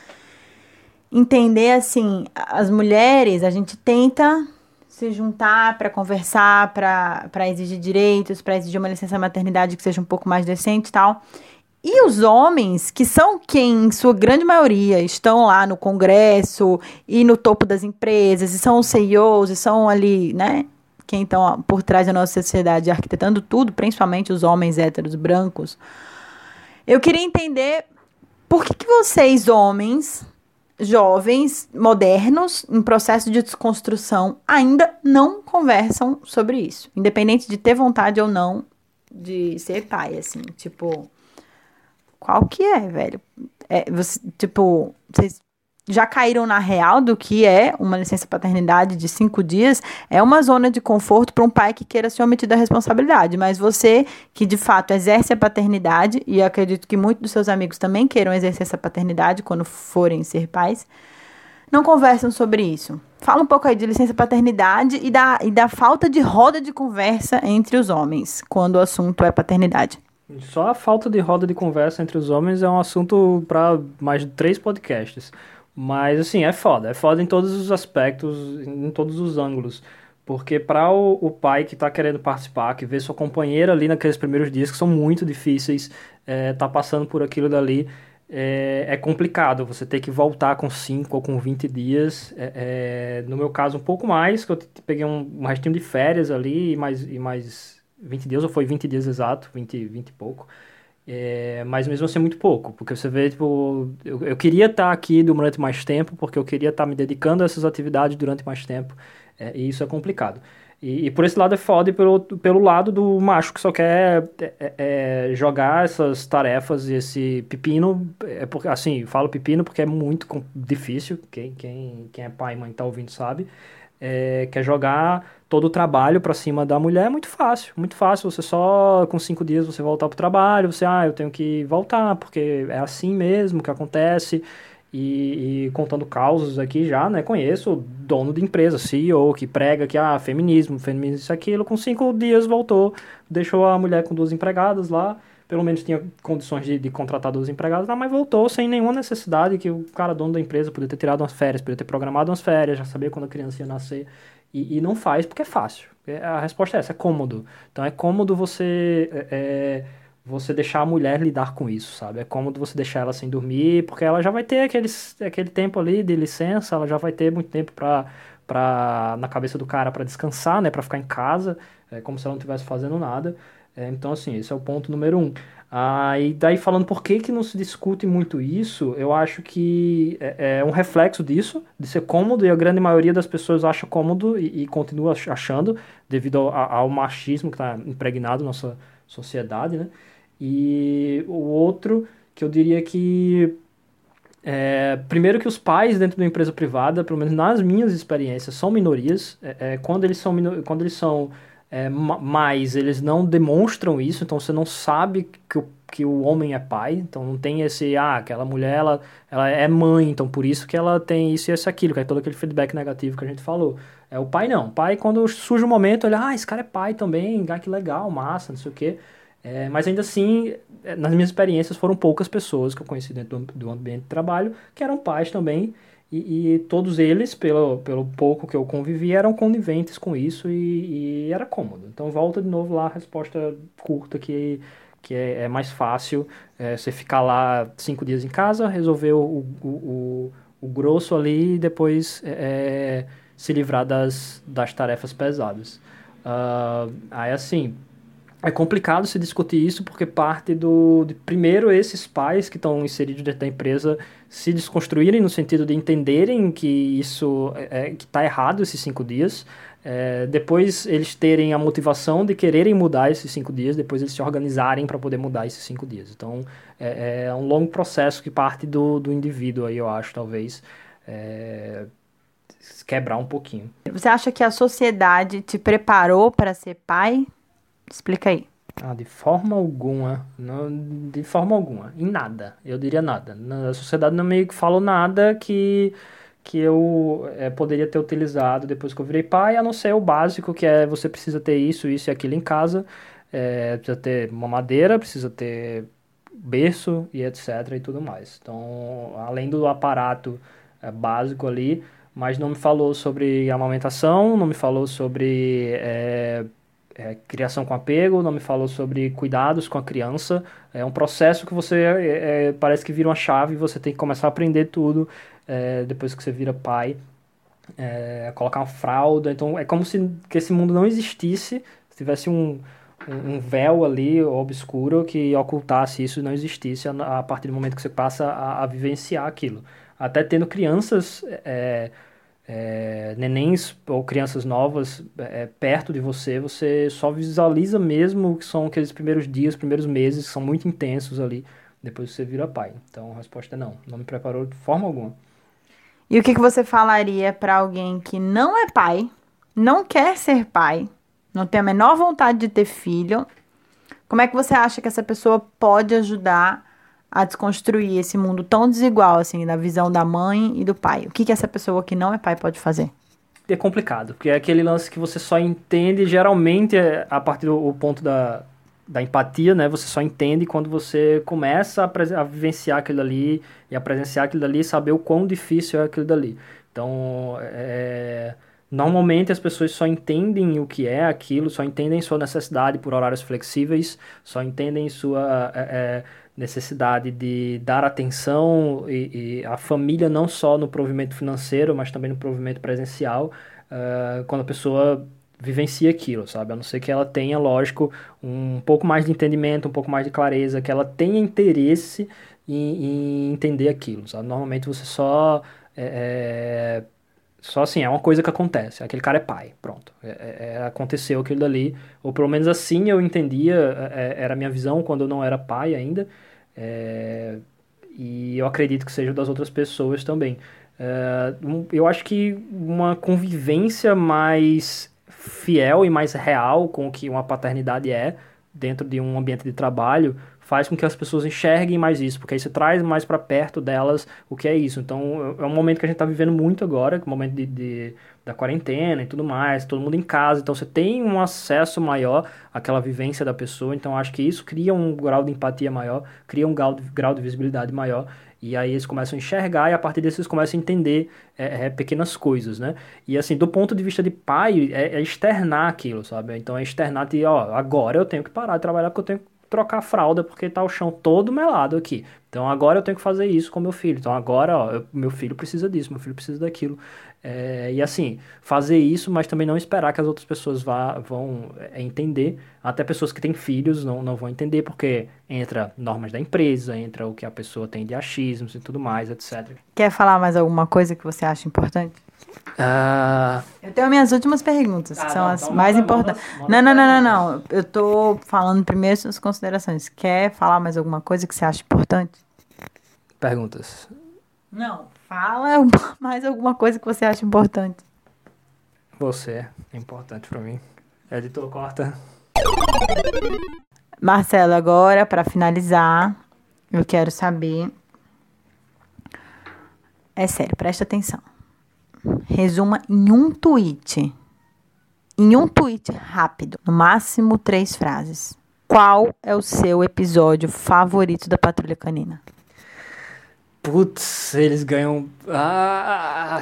entender assim, as mulheres, a gente tenta se juntar para conversar, para exigir direitos, para exigir uma licença maternidade que seja um pouco mais decente e tal. E os homens, que são quem, em sua grande maioria, estão lá no Congresso e no topo das empresas, e são os CEOs, e são ali, né? Quem estão por trás da nossa sociedade arquitetando tudo, principalmente os homens héteros brancos. Eu queria entender por que, que vocês, homens, jovens, modernos, em processo de desconstrução, ainda não conversam sobre isso. Independente de ter vontade ou não de ser pai, assim. Tipo, qual que é, velho? É, você, tipo, vocês já caíram na real do que é uma licença paternidade de cinco dias? É uma zona de conforto para um pai que queira se omitir da responsabilidade. Mas você, que de fato exerce a paternidade, e acredito que muitos dos seus amigos também queiram exercer essa paternidade quando forem ser pais, não conversam sobre isso. Fala um pouco aí de licença paternidade e da, e da falta de roda de conversa entre os homens quando o assunto é paternidade. Só a falta de roda de conversa entre os homens é um assunto para mais de três podcasts. Mas, assim, é foda. É foda em todos os aspectos, em todos os ângulos. Porque para o, o, pai que está querendo participar, que vê sua companheira ali naqueles primeiros dias, que são muito difíceis, é, tá passando por aquilo dali, é, é, complicado. Você ter que voltar com 5 ou com 20 dias. É, é, no meu caso, um pouco mais, que eu peguei um, um restinho de férias ali e mais, e mais 20 dias, ou foi 20 dias exato, 20, 20 e pouco. É, mas mesmo assim é muito pouco, porque você vê, tipo, eu, eu queria estar aqui durante mais tempo, porque eu queria estar me dedicando a essas atividades durante mais tempo, é, e isso é complicado. E, e, por esse lado é foda, e pelo, pelo lado do macho que só quer é, é, é jogar essas tarefas e esse pepino, é porque, assim, falo pepino porque é muito difícil, quem, quem, quem é pai e mãe tá ouvindo sabe, é, quer jogar todo o trabalho para cima da mulher é muito fácil, muito fácil. Você só com cinco dias você voltar para o trabalho, você ah eu tenho que voltar porque é assim mesmo que acontece. E, e, contando causos aqui já, né? Conheço dono de empresa, CEO, que prega que ah feminismo, feminismo isso aquilo. Com cinco dias voltou, deixou a mulher com duas empregadas lá pelo menos tinha condições de, de contratar duas empregadas, mas voltou sem nenhuma necessidade que o cara, dono da empresa, podia ter tirado umas férias, podia ter programado umas férias, já sabia quando a criança ia nascer, e, e não faz porque é fácil. É, a resposta é essa, é cômodo. Então é cômodo você... É, é, você deixar a mulher lidar com isso, sabe? É cômodo você deixar ela sem dormir, porque ela já vai ter aqueles, aquele tempo ali de licença, ela já vai ter muito tempo para para na cabeça do cara para descansar, né, para ficar em casa, é como se ela não estivesse fazendo nada. É, então, assim, esse é o ponto número um. Ah, e daí falando por que, que não se discute muito isso, eu acho que é, é um reflexo disso, de ser cômodo, e a grande maioria das pessoas acha cômodo e, e continua achando, devido ao, ao machismo que está impregnado na nossa sociedade, né? E o outro, que eu diria que é, primeiro que os pais dentro de uma empresa privada, pelo menos nas minhas experiências, são minorias. É, é, quando eles são, quando eles são é, mas eles não demonstram isso, então você não sabe que o, que o homem é pai, então não tem esse, ah, aquela mulher, ela, ela é mãe, então por isso que ela tem isso e isso aquilo, que é todo aquele feedback negativo que a gente falou. É o pai não, o pai quando surge o um momento, ele, ah, esse cara é pai também, ah, que legal, massa, não sei o quê. É, mas ainda assim, é, nas minhas experiências, foram poucas pessoas que eu conheci dentro do, do ambiente de trabalho que eram pais também, e, e, todos eles, pelo, pelo pouco que eu convivi, eram coniventes com isso e, e, era cômodo. Então volta de novo lá a resposta curta que, que é, é mais fácil é, você ficar lá cinco dias em casa, resolver o, o, o, o grosso ali e depois é, é, se livrar das, das tarefas pesadas. Uh, aí assim, é complicado se discutir isso porque parte do de, primeiro esses pais que estão inseridos dentro da empresa se desconstruírem no sentido de entenderem que isso é, é que está errado esses cinco dias é, depois eles terem a motivação de quererem mudar esses cinco dias depois eles se organizarem para poder mudar esses cinco dias. Então é, é, um longo processo que parte do, do indivíduo aí eu acho talvez é, quebrar um pouquinho. Você acha que a sociedade te preparou para ser pai Explica aí. Ah, de forma alguma, não, de forma alguma, em nada, eu diria nada. A sociedade não que falou nada que, que eu é, poderia ter utilizado depois que eu virei pai, a não ser o básico, que é você precisa ter isso, isso e aquilo em casa, é, precisa ter uma madeira, precisa ter berço e etc e tudo mais. Então, além do aparato é, básico ali, mas não me falou sobre amamentação, não me falou sobre é, criação com apego, o nome falou sobre cuidados com a criança. É um processo que você é, é, parece que vira uma chave, você tem que começar a aprender tudo é, depois que você vira pai. É, colocar uma fralda, então é como se que esse mundo não existisse, se tivesse um, um véu ali obscuro que ocultasse isso e não existisse a, a, partir do momento que você passa a, a vivenciar aquilo. Até tendo crianças é, é, nenéns ou crianças novas é, perto de você, você só visualiza mesmo que são aqueles primeiros dias, primeiros meses, que são muito intensos ali, depois você vira pai. Então a resposta é não, não me preparou de forma alguma. E o que, que você falaria para alguém que não é pai, não quer ser pai, não tem a menor vontade de ter filho? Como é que você acha que essa pessoa pode ajudar a desconstruir esse mundo tão desigual, assim, da visão da mãe e do pai? O que, que essa pessoa que não é pai pode fazer? É complicado, porque é aquele lance que você só entende, geralmente, é a partir do ponto da, da empatia, né? Você só entende quando você começa a, a vivenciar aquilo ali e a presenciar aquilo dali e saber o quão difícil é aquilo dali. Então, é, normalmente as pessoas só entendem o que é aquilo, só entendem sua necessidade por horários flexíveis, só entendem sua... É, é necessidade de dar atenção e, e, família não só no provimento financeiro, mas também no provimento presencial, uh, quando a pessoa vivencia aquilo, sabe? A não ser que ela tenha, lógico, um pouco mais de entendimento, um pouco mais de clareza, que ela tenha interesse em, em entender aquilo, sabe? Normalmente você só... É, só assim, é uma coisa que acontece. Aquele cara é pai, pronto. É, é, é aconteceu aquilo dali. Ou pelo menos assim eu entendia, era a minha visão quando eu não era pai ainda. É, e eu acredito que seja das outras pessoas também. eu acho que uma convivência mais fiel e mais real com o que uma paternidade é dentro de um ambiente de trabalho faz com que as pessoas enxerguem mais isso, porque aí você traz mais para perto delas o que é isso. Então, é um momento que a gente está vivendo muito agora, é o momento de, de, da quarentena e tudo mais, todo mundo em casa, então você tem um acesso maior àquela vivência da pessoa, então acho que isso cria um grau de empatia maior, cria um grau de, grau de visibilidade maior, e aí eles começam a enxergar e a partir disso eles começam a entender é, é, pequenas coisas, né? E assim, do ponto de vista de pai, é, é externar aquilo, sabe? Então é externar de, ó, agora eu tenho que parar de trabalhar porque eu tenho trocar a fralda porque tá o chão todo melado aqui. Então agora eu tenho que fazer isso com meu filho. Então agora, ó, eu, meu filho precisa disso, meu filho precisa daquilo. É, e assim, fazer isso, mas também não esperar que as outras pessoas vá, vão é, entender. Até pessoas que têm filhos não, não vão entender, porque entra normas da empresa, entra o que a pessoa tem de achismos e tudo mais, etc. Quer falar mais alguma coisa que você acha importante? Uh... Eu tenho minhas últimas perguntas, ah, que são não, as então mais importantes. Não, não, não, não, não. Eu tô falando primeiro suas considerações. Quer falar mais alguma coisa que você acha importante? Perguntas. Não, fala mais alguma coisa que você acha importante. Você é importante para mim. Editor, corta. Marcelo, agora, para finalizar, eu quero saber. É sério, presta atenção. Resuma em um tweet. Em um tweet rápido, no máximo três frases. Qual é o seu episódio favorito da Patrulha Canina? Putz, eles ganham. Ah,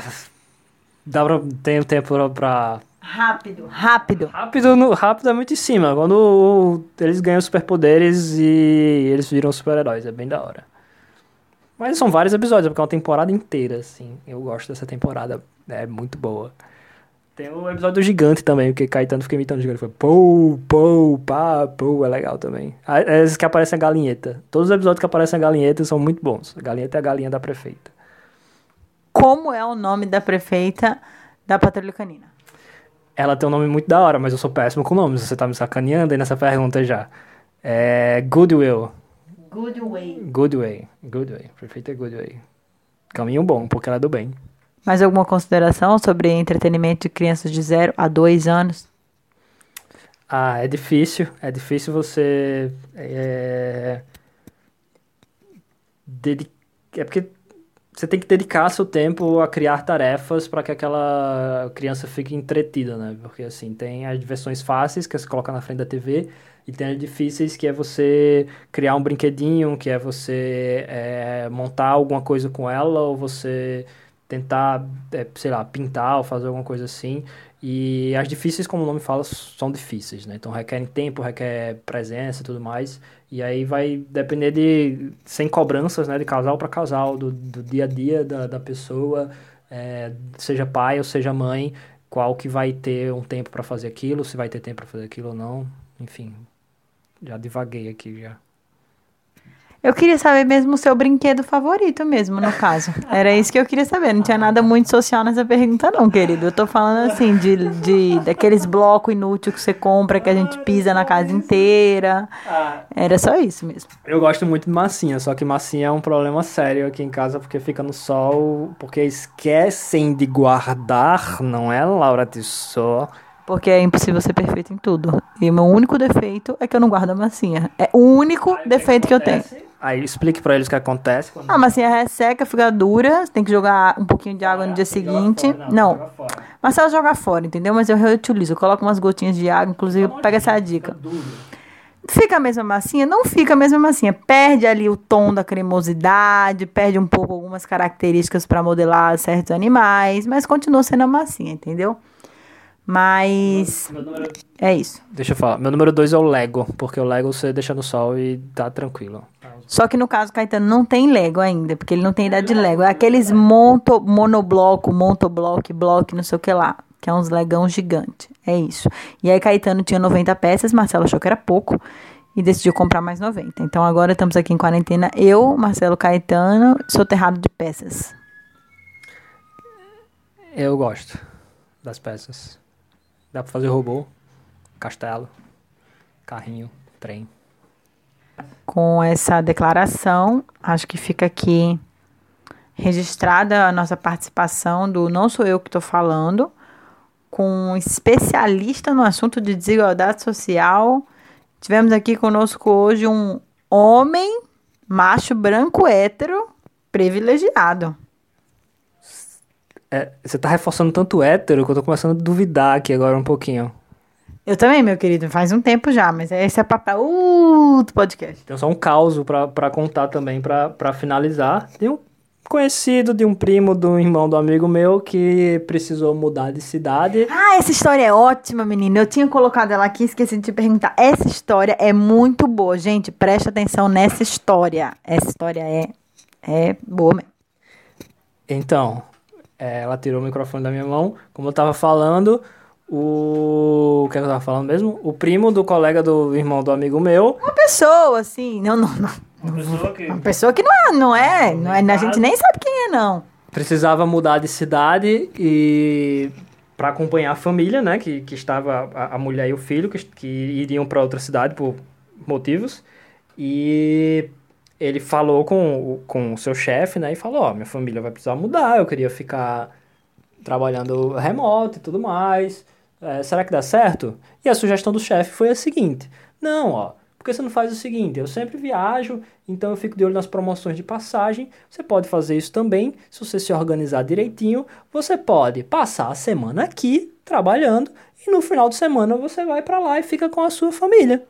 dá pra. Tem tempo pra. Rápido, rápido. Rápido, no, rápido é muito em cima. Quando eles ganham superpoderes e eles viram super-heróis. É bem da hora. Mas são vários episódios, porque é uma temporada inteira, assim. Eu gosto dessa temporada, é muito boa. Tem o episódio do gigante também, porque Caetano fica imitando o gigante. Foi pou, pou, pá, pou, é legal também. É Esses que aparecem a galinheta. Todos os episódios que aparecem a galinheta são muito bons. A galinheta é a galinha da prefeita. Como é o nome da prefeita da Patrulha Canina? Ela tem um nome muito da hora, mas eu sou péssimo com nomes. Você tá me sacaneando aí nessa pergunta já. É Goodwill. Good way. Good way. Good way. Prefeita é good way. Caminho bom, porque ela é do bem. Mais alguma consideração sobre entretenimento de crianças de 0 a 2 anos? Ah, é difícil. É difícil você. É, dedic... é porque você tem que dedicar seu tempo a criar tarefas para que aquela criança fique entretida, né? Porque assim, tem as versões fáceis que você coloca na frente da TV e tem difíceis que é você criar um brinquedinho, que é você é, montar alguma coisa com ela ou você tentar, é, sei lá, pintar ou fazer alguma coisa assim. E as difíceis, como o nome fala, são difíceis, né? Então requerem tempo, requer presença e tudo mais. E aí vai depender de, sem cobranças, né? De casal para casal, do, do dia a dia da, da pessoa, é, seja pai ou seja mãe, qual que vai ter um tempo para fazer aquilo, se vai ter tempo para fazer aquilo ou não. Enfim, já divaguei aqui já. Eu queria saber mesmo o seu brinquedo favorito mesmo, no caso. Era isso que eu queria saber. Não tinha nada muito social nessa pergunta, não, querido. Eu tô falando assim, de, de daqueles blocos inúteis que você compra, que a gente pisa na casa inteira. Era só isso mesmo. Eu gosto muito de massinha, só que massinha é um problema sério aqui em casa, porque fica no sol, porque esquecem de guardar, não é, Laura Tissot? Porque é impossível ser perfeito em tudo. E o meu único defeito é que eu não guardo a massinha. É o único defeito que eu tenho. Aí explique pra eles o que acontece. quando- A massinha resseca, fica dura, você tem que jogar um pouquinho de água no dia que seguinte. fora, Não, fora. mas se ela jogar fora, entendeu? Mas eu reutilizo, eu coloco umas gotinhas de água, inclusive pega essa dica. Fica a mesma massinha? Não fica a mesma massinha. Perde ali o tom da cremosidade, perde um pouco algumas características para modelar certos animais, mas continua sendo a massinha, entendeu? Mas é isso. Deixa eu falar. Meu número dois é o Lego, porque o Lego você deixa no sol e tá tranquilo. Só que no caso, Caetano não tem Lego ainda, porque ele não tem idade de Lego. É aqueles monto, monobloco, montobloco, bloco, não sei o que lá. Que é uns legão gigante. É isso. E aí Caetano tinha 90 peças, Marcelo achou que era pouco e decidiu comprar mais 90. Então agora estamos aqui em quarentena. Eu, Marcelo Caetano, soterrado de peças. Eu gosto das peças. Dá pra fazer robô, castelo, carrinho, trem. Com essa declaração, acho que fica aqui registrada a nossa participação do Não Sou Eu que estou falando, com um especialista no assunto de desigualdade social. Tivemos aqui conosco hoje um homem, macho, branco, hétero, privilegiado. É, você tá reforçando tanto hétero que eu tô começando a duvidar aqui agora um pouquinho. Eu também, meu querido, faz um tempo já, mas esse é papo pra outro podcast. Tem só um caos pra, pra contar também, pra, pra finalizar. Tem um conhecido de um primo, do irmão do amigo meu, que precisou mudar de cidade. Ah, essa história é ótima, menina. Eu tinha colocado ela aqui, esqueci de te perguntar. Essa história é muito boa, gente. Preste atenção nessa história. Essa história é, é boa mesmo. Então, é, ela tirou o microfone da minha mão. Como eu tava falando, o. O que, é que eu tava falando mesmo? O primo do colega do irmão do amigo meu. Uma pessoa, assim. Não, não, não. Uma pessoa que Uma pessoa que não é, não é. Não é a gente nem sabe quem é, não. precisava mudar de cidade e para acompanhar a família, né, que, que estava a, a mulher e o filho que, que iriam para outra cidade por motivos e ele falou com, o- com o seu chefe, né, e falou, ó, minha família vai precisar mudar, eu queria ficar trabalhando remoto e tudo mais, É, será que dá certo? E a sugestão do chefe foi a seguinte, não, ó, por que você não faz o seguinte? Eu sempre viajo, então eu fico de olho nas promoções de passagem. Você pode fazer isso também, se você se organizar direitinho. Você pode passar a semana aqui trabalhando e no final de semana você vai para lá e fica com a sua família.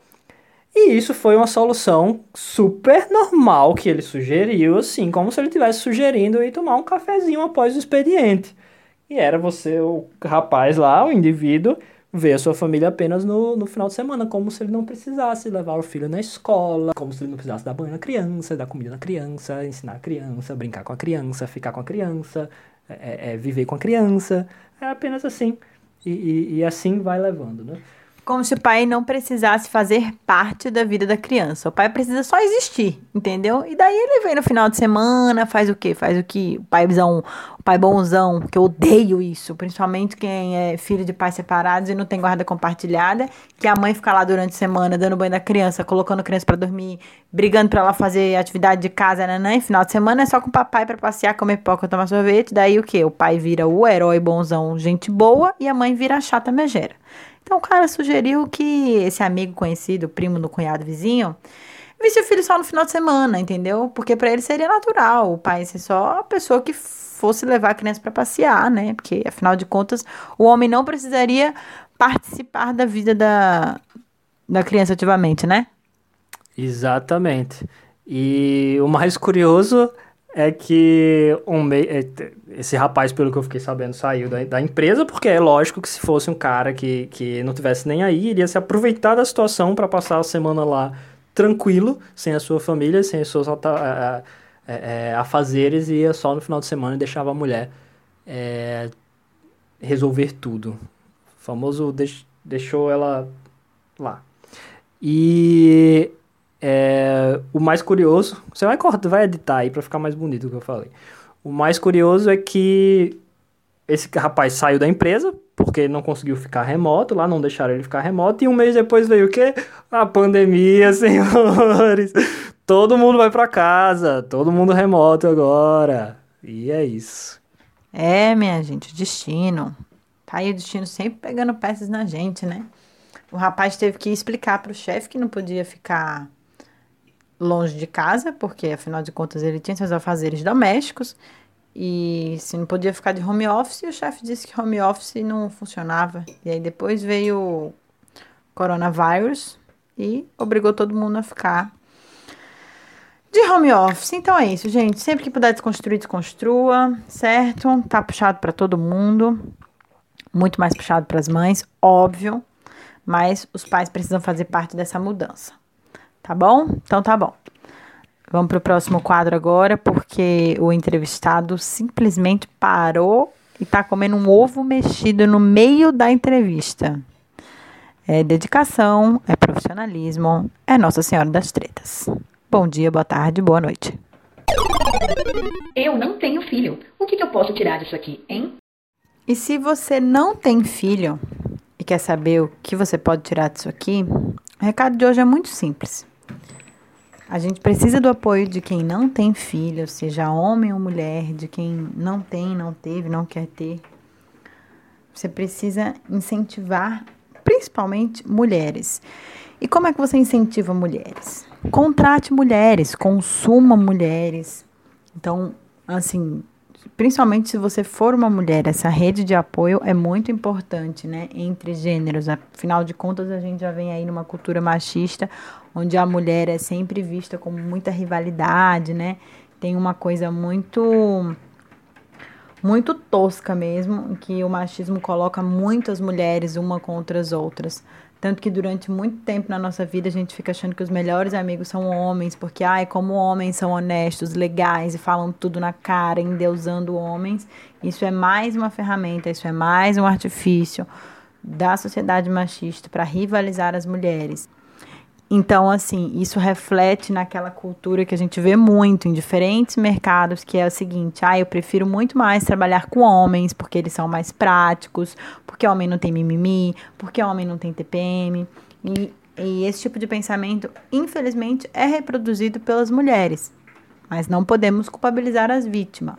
E isso foi uma solução super normal que ele sugeriu, assim, como se ele estivesse sugerindo ir tomar um cafezinho após o expediente. E era você, o rapaz lá, o indivíduo, ver a sua família apenas no, no final de semana, como se ele não precisasse levar o filho na escola, como se ele não precisasse dar banho na criança, dar comida na criança, ensinar a criança, brincar com a criança, ficar com a criança, é, é, é, viver com a criança. É apenas assim. E, e, e assim vai levando, né? Como se o pai não precisasse fazer parte da vida da criança. O pai precisa só existir, entendeu? E daí ele vem no final de semana, faz o quê? Faz o que? O paizão, o pai bonzão, que eu odeio isso. Principalmente quem é filho de pais separados e não tem guarda compartilhada. Que a mãe fica lá durante a semana dando banho da criança, colocando a criança pra dormir, brigando pra ela fazer atividade de casa, né? E final de semana é só com o papai pra passear, comer pipoca, tomar sorvete. Daí o quê? O pai vira o herói bonzão, gente boa, e a mãe vira a chata megera. Então o cara sugeriu que esse amigo conhecido, primo do cunhado vizinho, visse o filho só no final de semana, entendeu? Porque pra ele seria natural o pai ser só a pessoa que fosse levar a criança pra passear, né? Porque afinal de contas o homem não precisaria participar da vida da, da criança ativamente, né? Exatamente. E o mais curioso é que um é, esse rapaz, pelo que eu fiquei sabendo, saiu da, da empresa, porque é lógico que se fosse um cara que, que não tivesse nem aí, iria se aproveitar da situação para passar a semana lá tranquilo, sem a sua família, sem os seus ata- a- a- é, é, afazeres, e ia só no final de semana e deixava a mulher é, resolver tudo. O famoso deix- deixou ela lá. E é, o mais curioso, você vai cortar, vai editar aí pra ficar mais bonito o que eu falei. O mais curioso é que esse rapaz saiu da empresa porque não conseguiu ficar remoto lá, não deixaram ele ficar remoto e um mês depois veio o quê? A pandemia, senhores. Todo mundo vai pra casa, todo mundo remoto agora. E é isso. É, minha gente, o destino. Tá aí o destino sempre pegando peças na gente, né? O rapaz teve que explicar pro chefe que não podia ficar longe de casa, porque afinal de contas ele tinha seus afazeres domésticos e se não podia ficar de home office, o chefe disse que home office não funcionava. E aí depois veio o coronavírus e obrigou todo mundo a ficar de home office. Então é isso, gente. Sempre que puder desconstruir, desconstrua, certo? Tá puxado para todo mundo. Muito mais puxado para as mães, óbvio. Mas os pais precisam fazer parte dessa mudança. Tá bom? Então tá bom. Vamos pro próximo quadro agora, porque o entrevistado simplesmente parou e tá comendo um ovo mexido no meio da entrevista. É dedicação, é profissionalismo, é Nossa Senhora das Tretas. Bom dia, boa tarde, boa noite. Eu não tenho filho. O que, que eu posso tirar disso aqui, hein? E se você não tem filho e quer saber o que você pode tirar disso aqui, o recado de hoje é muito simples. A gente precisa do apoio de quem não tem filho, seja homem ou mulher, de quem não tem, não teve, não quer ter. Você precisa incentivar principalmente mulheres. E como é que você incentiva mulheres? Contrate mulheres, consuma mulheres. Então, assim, principalmente se você for uma mulher, essa rede de apoio é muito importante, né? Entre gêneros. Afinal de contas, a gente já vem aí numa cultura machista, onde a mulher é sempre vista como muita rivalidade, né? Tem uma coisa muito muito tosca mesmo, que o machismo coloca muitas mulheres uma contra as outras. Tanto que durante muito tempo na nossa vida a gente fica achando que os melhores amigos são homens, porque, ai, como homens são honestos, legais e falam tudo na cara, endeusando homens. Isso é mais uma ferramenta, isso é mais um artifício da sociedade machista para rivalizar as mulheres. Então, assim, isso reflete naquela cultura que a gente vê muito em diferentes mercados, que é o seguinte: ah, eu prefiro muito mais trabalhar com homens, porque eles são mais práticos, porque homem não tem mimimi, porque homem não tem TPM. E, e esse tipo de pensamento, infelizmente, é reproduzido pelas mulheres. Mas não podemos culpabilizar as vítimas.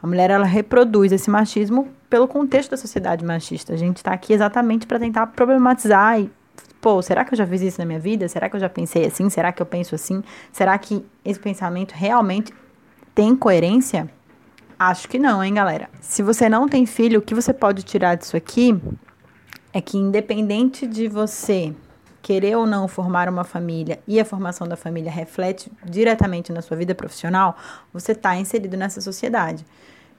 A mulher, ela reproduz esse machismo pelo contexto da sociedade machista. A gente está aqui exatamente para tentar problematizar e pô, será que eu já fiz isso na minha vida? Será que eu já pensei assim? Será que eu penso assim? Será que esse pensamento realmente tem coerência? Acho que não, hein, galera? Se você não tem filho, o que você pode tirar disso aqui é que, independente de você querer ou não formar uma família e a formação da família reflete diretamente na sua vida profissional, você está inserido nessa sociedade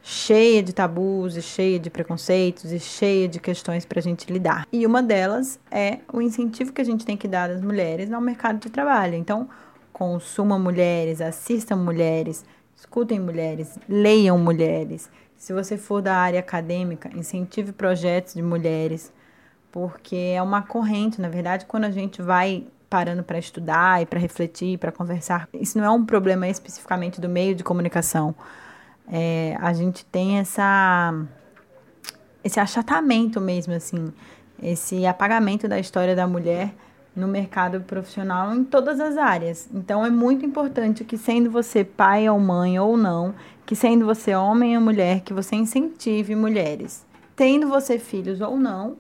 cheia de tabus, e cheia de preconceitos e cheia de questões para a gente lidar. E uma delas é o incentivo que a gente tem que dar às mulheres ao mercado de trabalho. Então, consumam mulheres, assistam mulheres, escutem mulheres, leiam mulheres. Se você for da área acadêmica, incentive projetos de mulheres, porque é uma corrente, na verdade, quando a gente vai parando para estudar e para refletir, para conversar, isso não é um problema especificamente do meio de comunicação é, a gente tem essa esse achatamento mesmo assim, esse apagamento da história da mulher no mercado profissional em todas as áreas. Então é muito importante que sendo você pai ou mãe ou não, que sendo você homem ou mulher, que você incentive mulheres. Tendo você filhos ou não,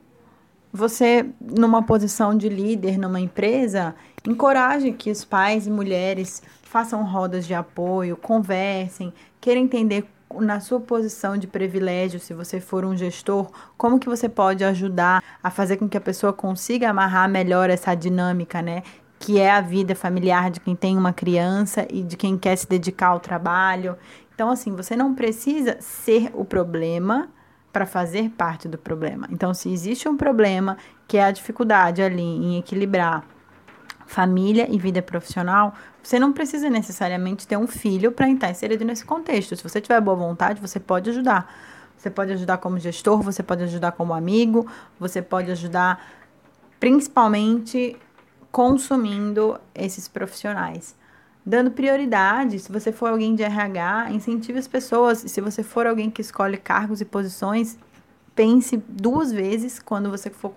você numa posição de líder numa empresa, encoraje que os pais e mulheres façam rodas de apoio, conversem, queiram entender na sua posição de privilégio, se você for um gestor, como que você pode ajudar a fazer com que a pessoa consiga amarrar melhor essa dinâmica, né? Que é a vida familiar de quem tem uma criança e de quem quer se dedicar ao trabalho. Então, assim, você não precisa ser o problema para fazer parte do problema. Então, se existe um problema, que é a dificuldade ali em equilibrar família e vida profissional, você não precisa necessariamente ter um filho para estar inserido nesse contexto. Se você tiver boa vontade, você pode ajudar. Você pode ajudar como gestor, você pode ajudar como amigo, você pode ajudar principalmente consumindo esses profissionais. Dando prioridade, se você for alguém de RH, incentive as pessoas. Se você for alguém que escolhe cargos e posições, pense duas vezes quando você for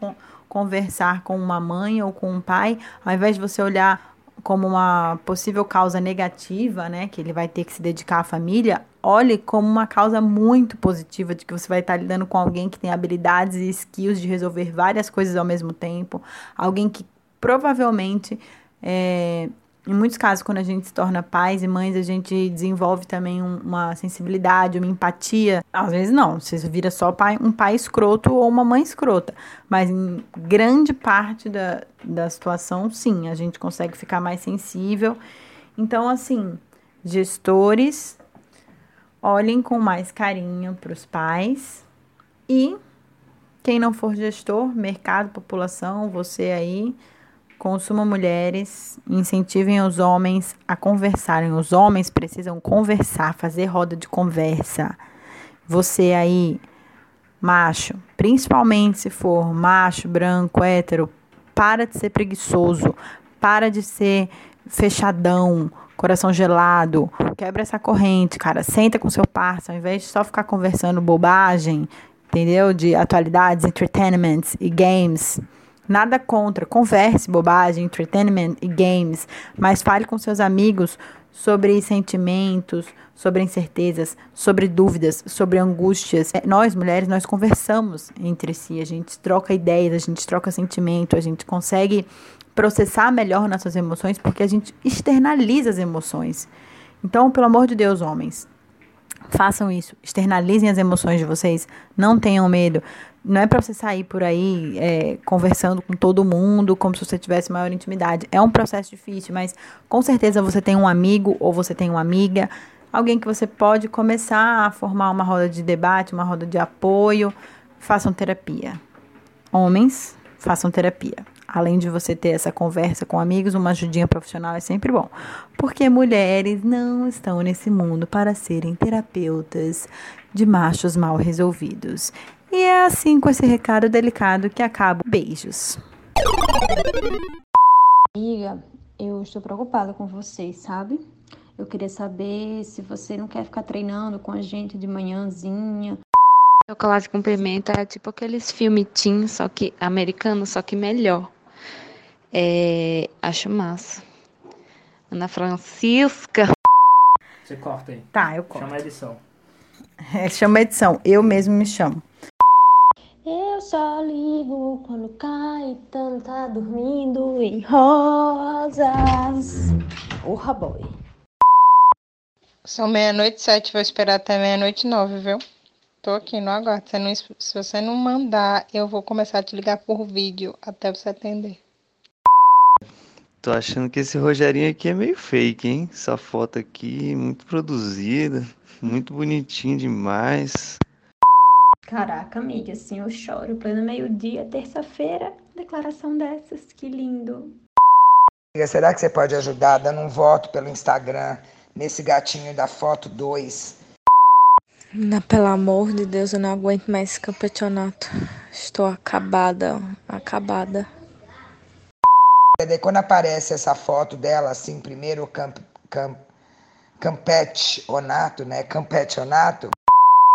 conversar com uma mãe ou com um pai, ao invés de você olhar como uma possível causa negativa, né, que ele vai ter que se dedicar à família, olhe como uma causa muito positiva de que você vai estar lidando com alguém que tem habilidades e skills de resolver várias coisas ao mesmo tempo, alguém que provavelmente é, em muitos casos, quando a gente se torna pais e mães, a gente desenvolve também um, uma sensibilidade, uma empatia. Às vezes não, você vira só pai, um pai escroto ou uma mãe escrota. Mas em grande parte da, da situação, sim, a gente consegue ficar mais sensível. Então, assim, gestores, olhem com mais carinho para os pais e quem não for gestor, mercado, população, você aí Consuma mulheres, incentivem os homens a conversarem. Os homens precisam conversar, fazer roda de conversa. Você aí, macho, principalmente se for macho, branco, hétero, para de ser preguiçoso, para de ser fechadão, coração gelado. Quebra essa corrente, cara. Senta com seu parceiro, ao invés de só ficar conversando bobagem, entendeu? De atualidades, entertainments e games. Nada contra, converse, bobagem, entertainment e games, mas fale com seus amigos sobre sentimentos, sobre incertezas, sobre dúvidas, sobre angústias. É, nós, mulheres, nós conversamos entre si, a gente troca ideias, a gente troca sentimento, a gente consegue processar melhor nossas emoções porque a gente externaliza as emoções. Então, pelo amor de Deus, homens, façam isso, externalizem as emoções de vocês, não tenham medo. Não é para você sair por aí é, conversando com todo mundo como se você tivesse maior intimidade. É um processo difícil, mas com certeza você tem um amigo ou você tem uma amiga, alguém que você pode começar a formar uma roda de debate, uma roda de apoio. Façam terapia. Homens, façam terapia. Além de você ter essa conversa com amigos, uma ajudinha profissional é sempre bom. Porque mulheres não estão nesse mundo para serem terapeutas de machos mal resolvidos. E é assim com esse recado delicado que acabo. Beijos. Amiga, eu estou preocupada com você, sabe? Eu queria saber se você não quer ficar treinando com a gente de manhãzinha. Chocolate com pimenta é tipo aqueles filmes teen, só que americano, só que melhor. É, acho massa. Ana Francisca. Você corta aí. Tá, eu corto. Chama a edição. É, chama a edição. Eu mesmo me chamo. Eu só ligo quando Caetano tá dormindo em rosas. Porra, boy. São meia-noite sete, vou esperar até meia-noite nove, viu? Tô aqui no aguardo. Se, não, se você não mandar, eu vou começar a te ligar por vídeo até você atender. Tô achando que esse Rogerinho aqui é meio fake, hein? Essa foto aqui, muito produzida, muito bonitinho demais. Caraca, amiga, assim eu choro. Pleno meio-dia, terça-feira, declaração dessas, que lindo. Será que você pode ajudar dando um voto pelo Instagram nesse gatinho da foto 2? Não, pelo amor de Deus, eu não aguento mais esse campeonato. Estou acabada, acabada. Quando aparece essa foto dela, assim, primeiro camp, camp, campeonato, né? Campeonato.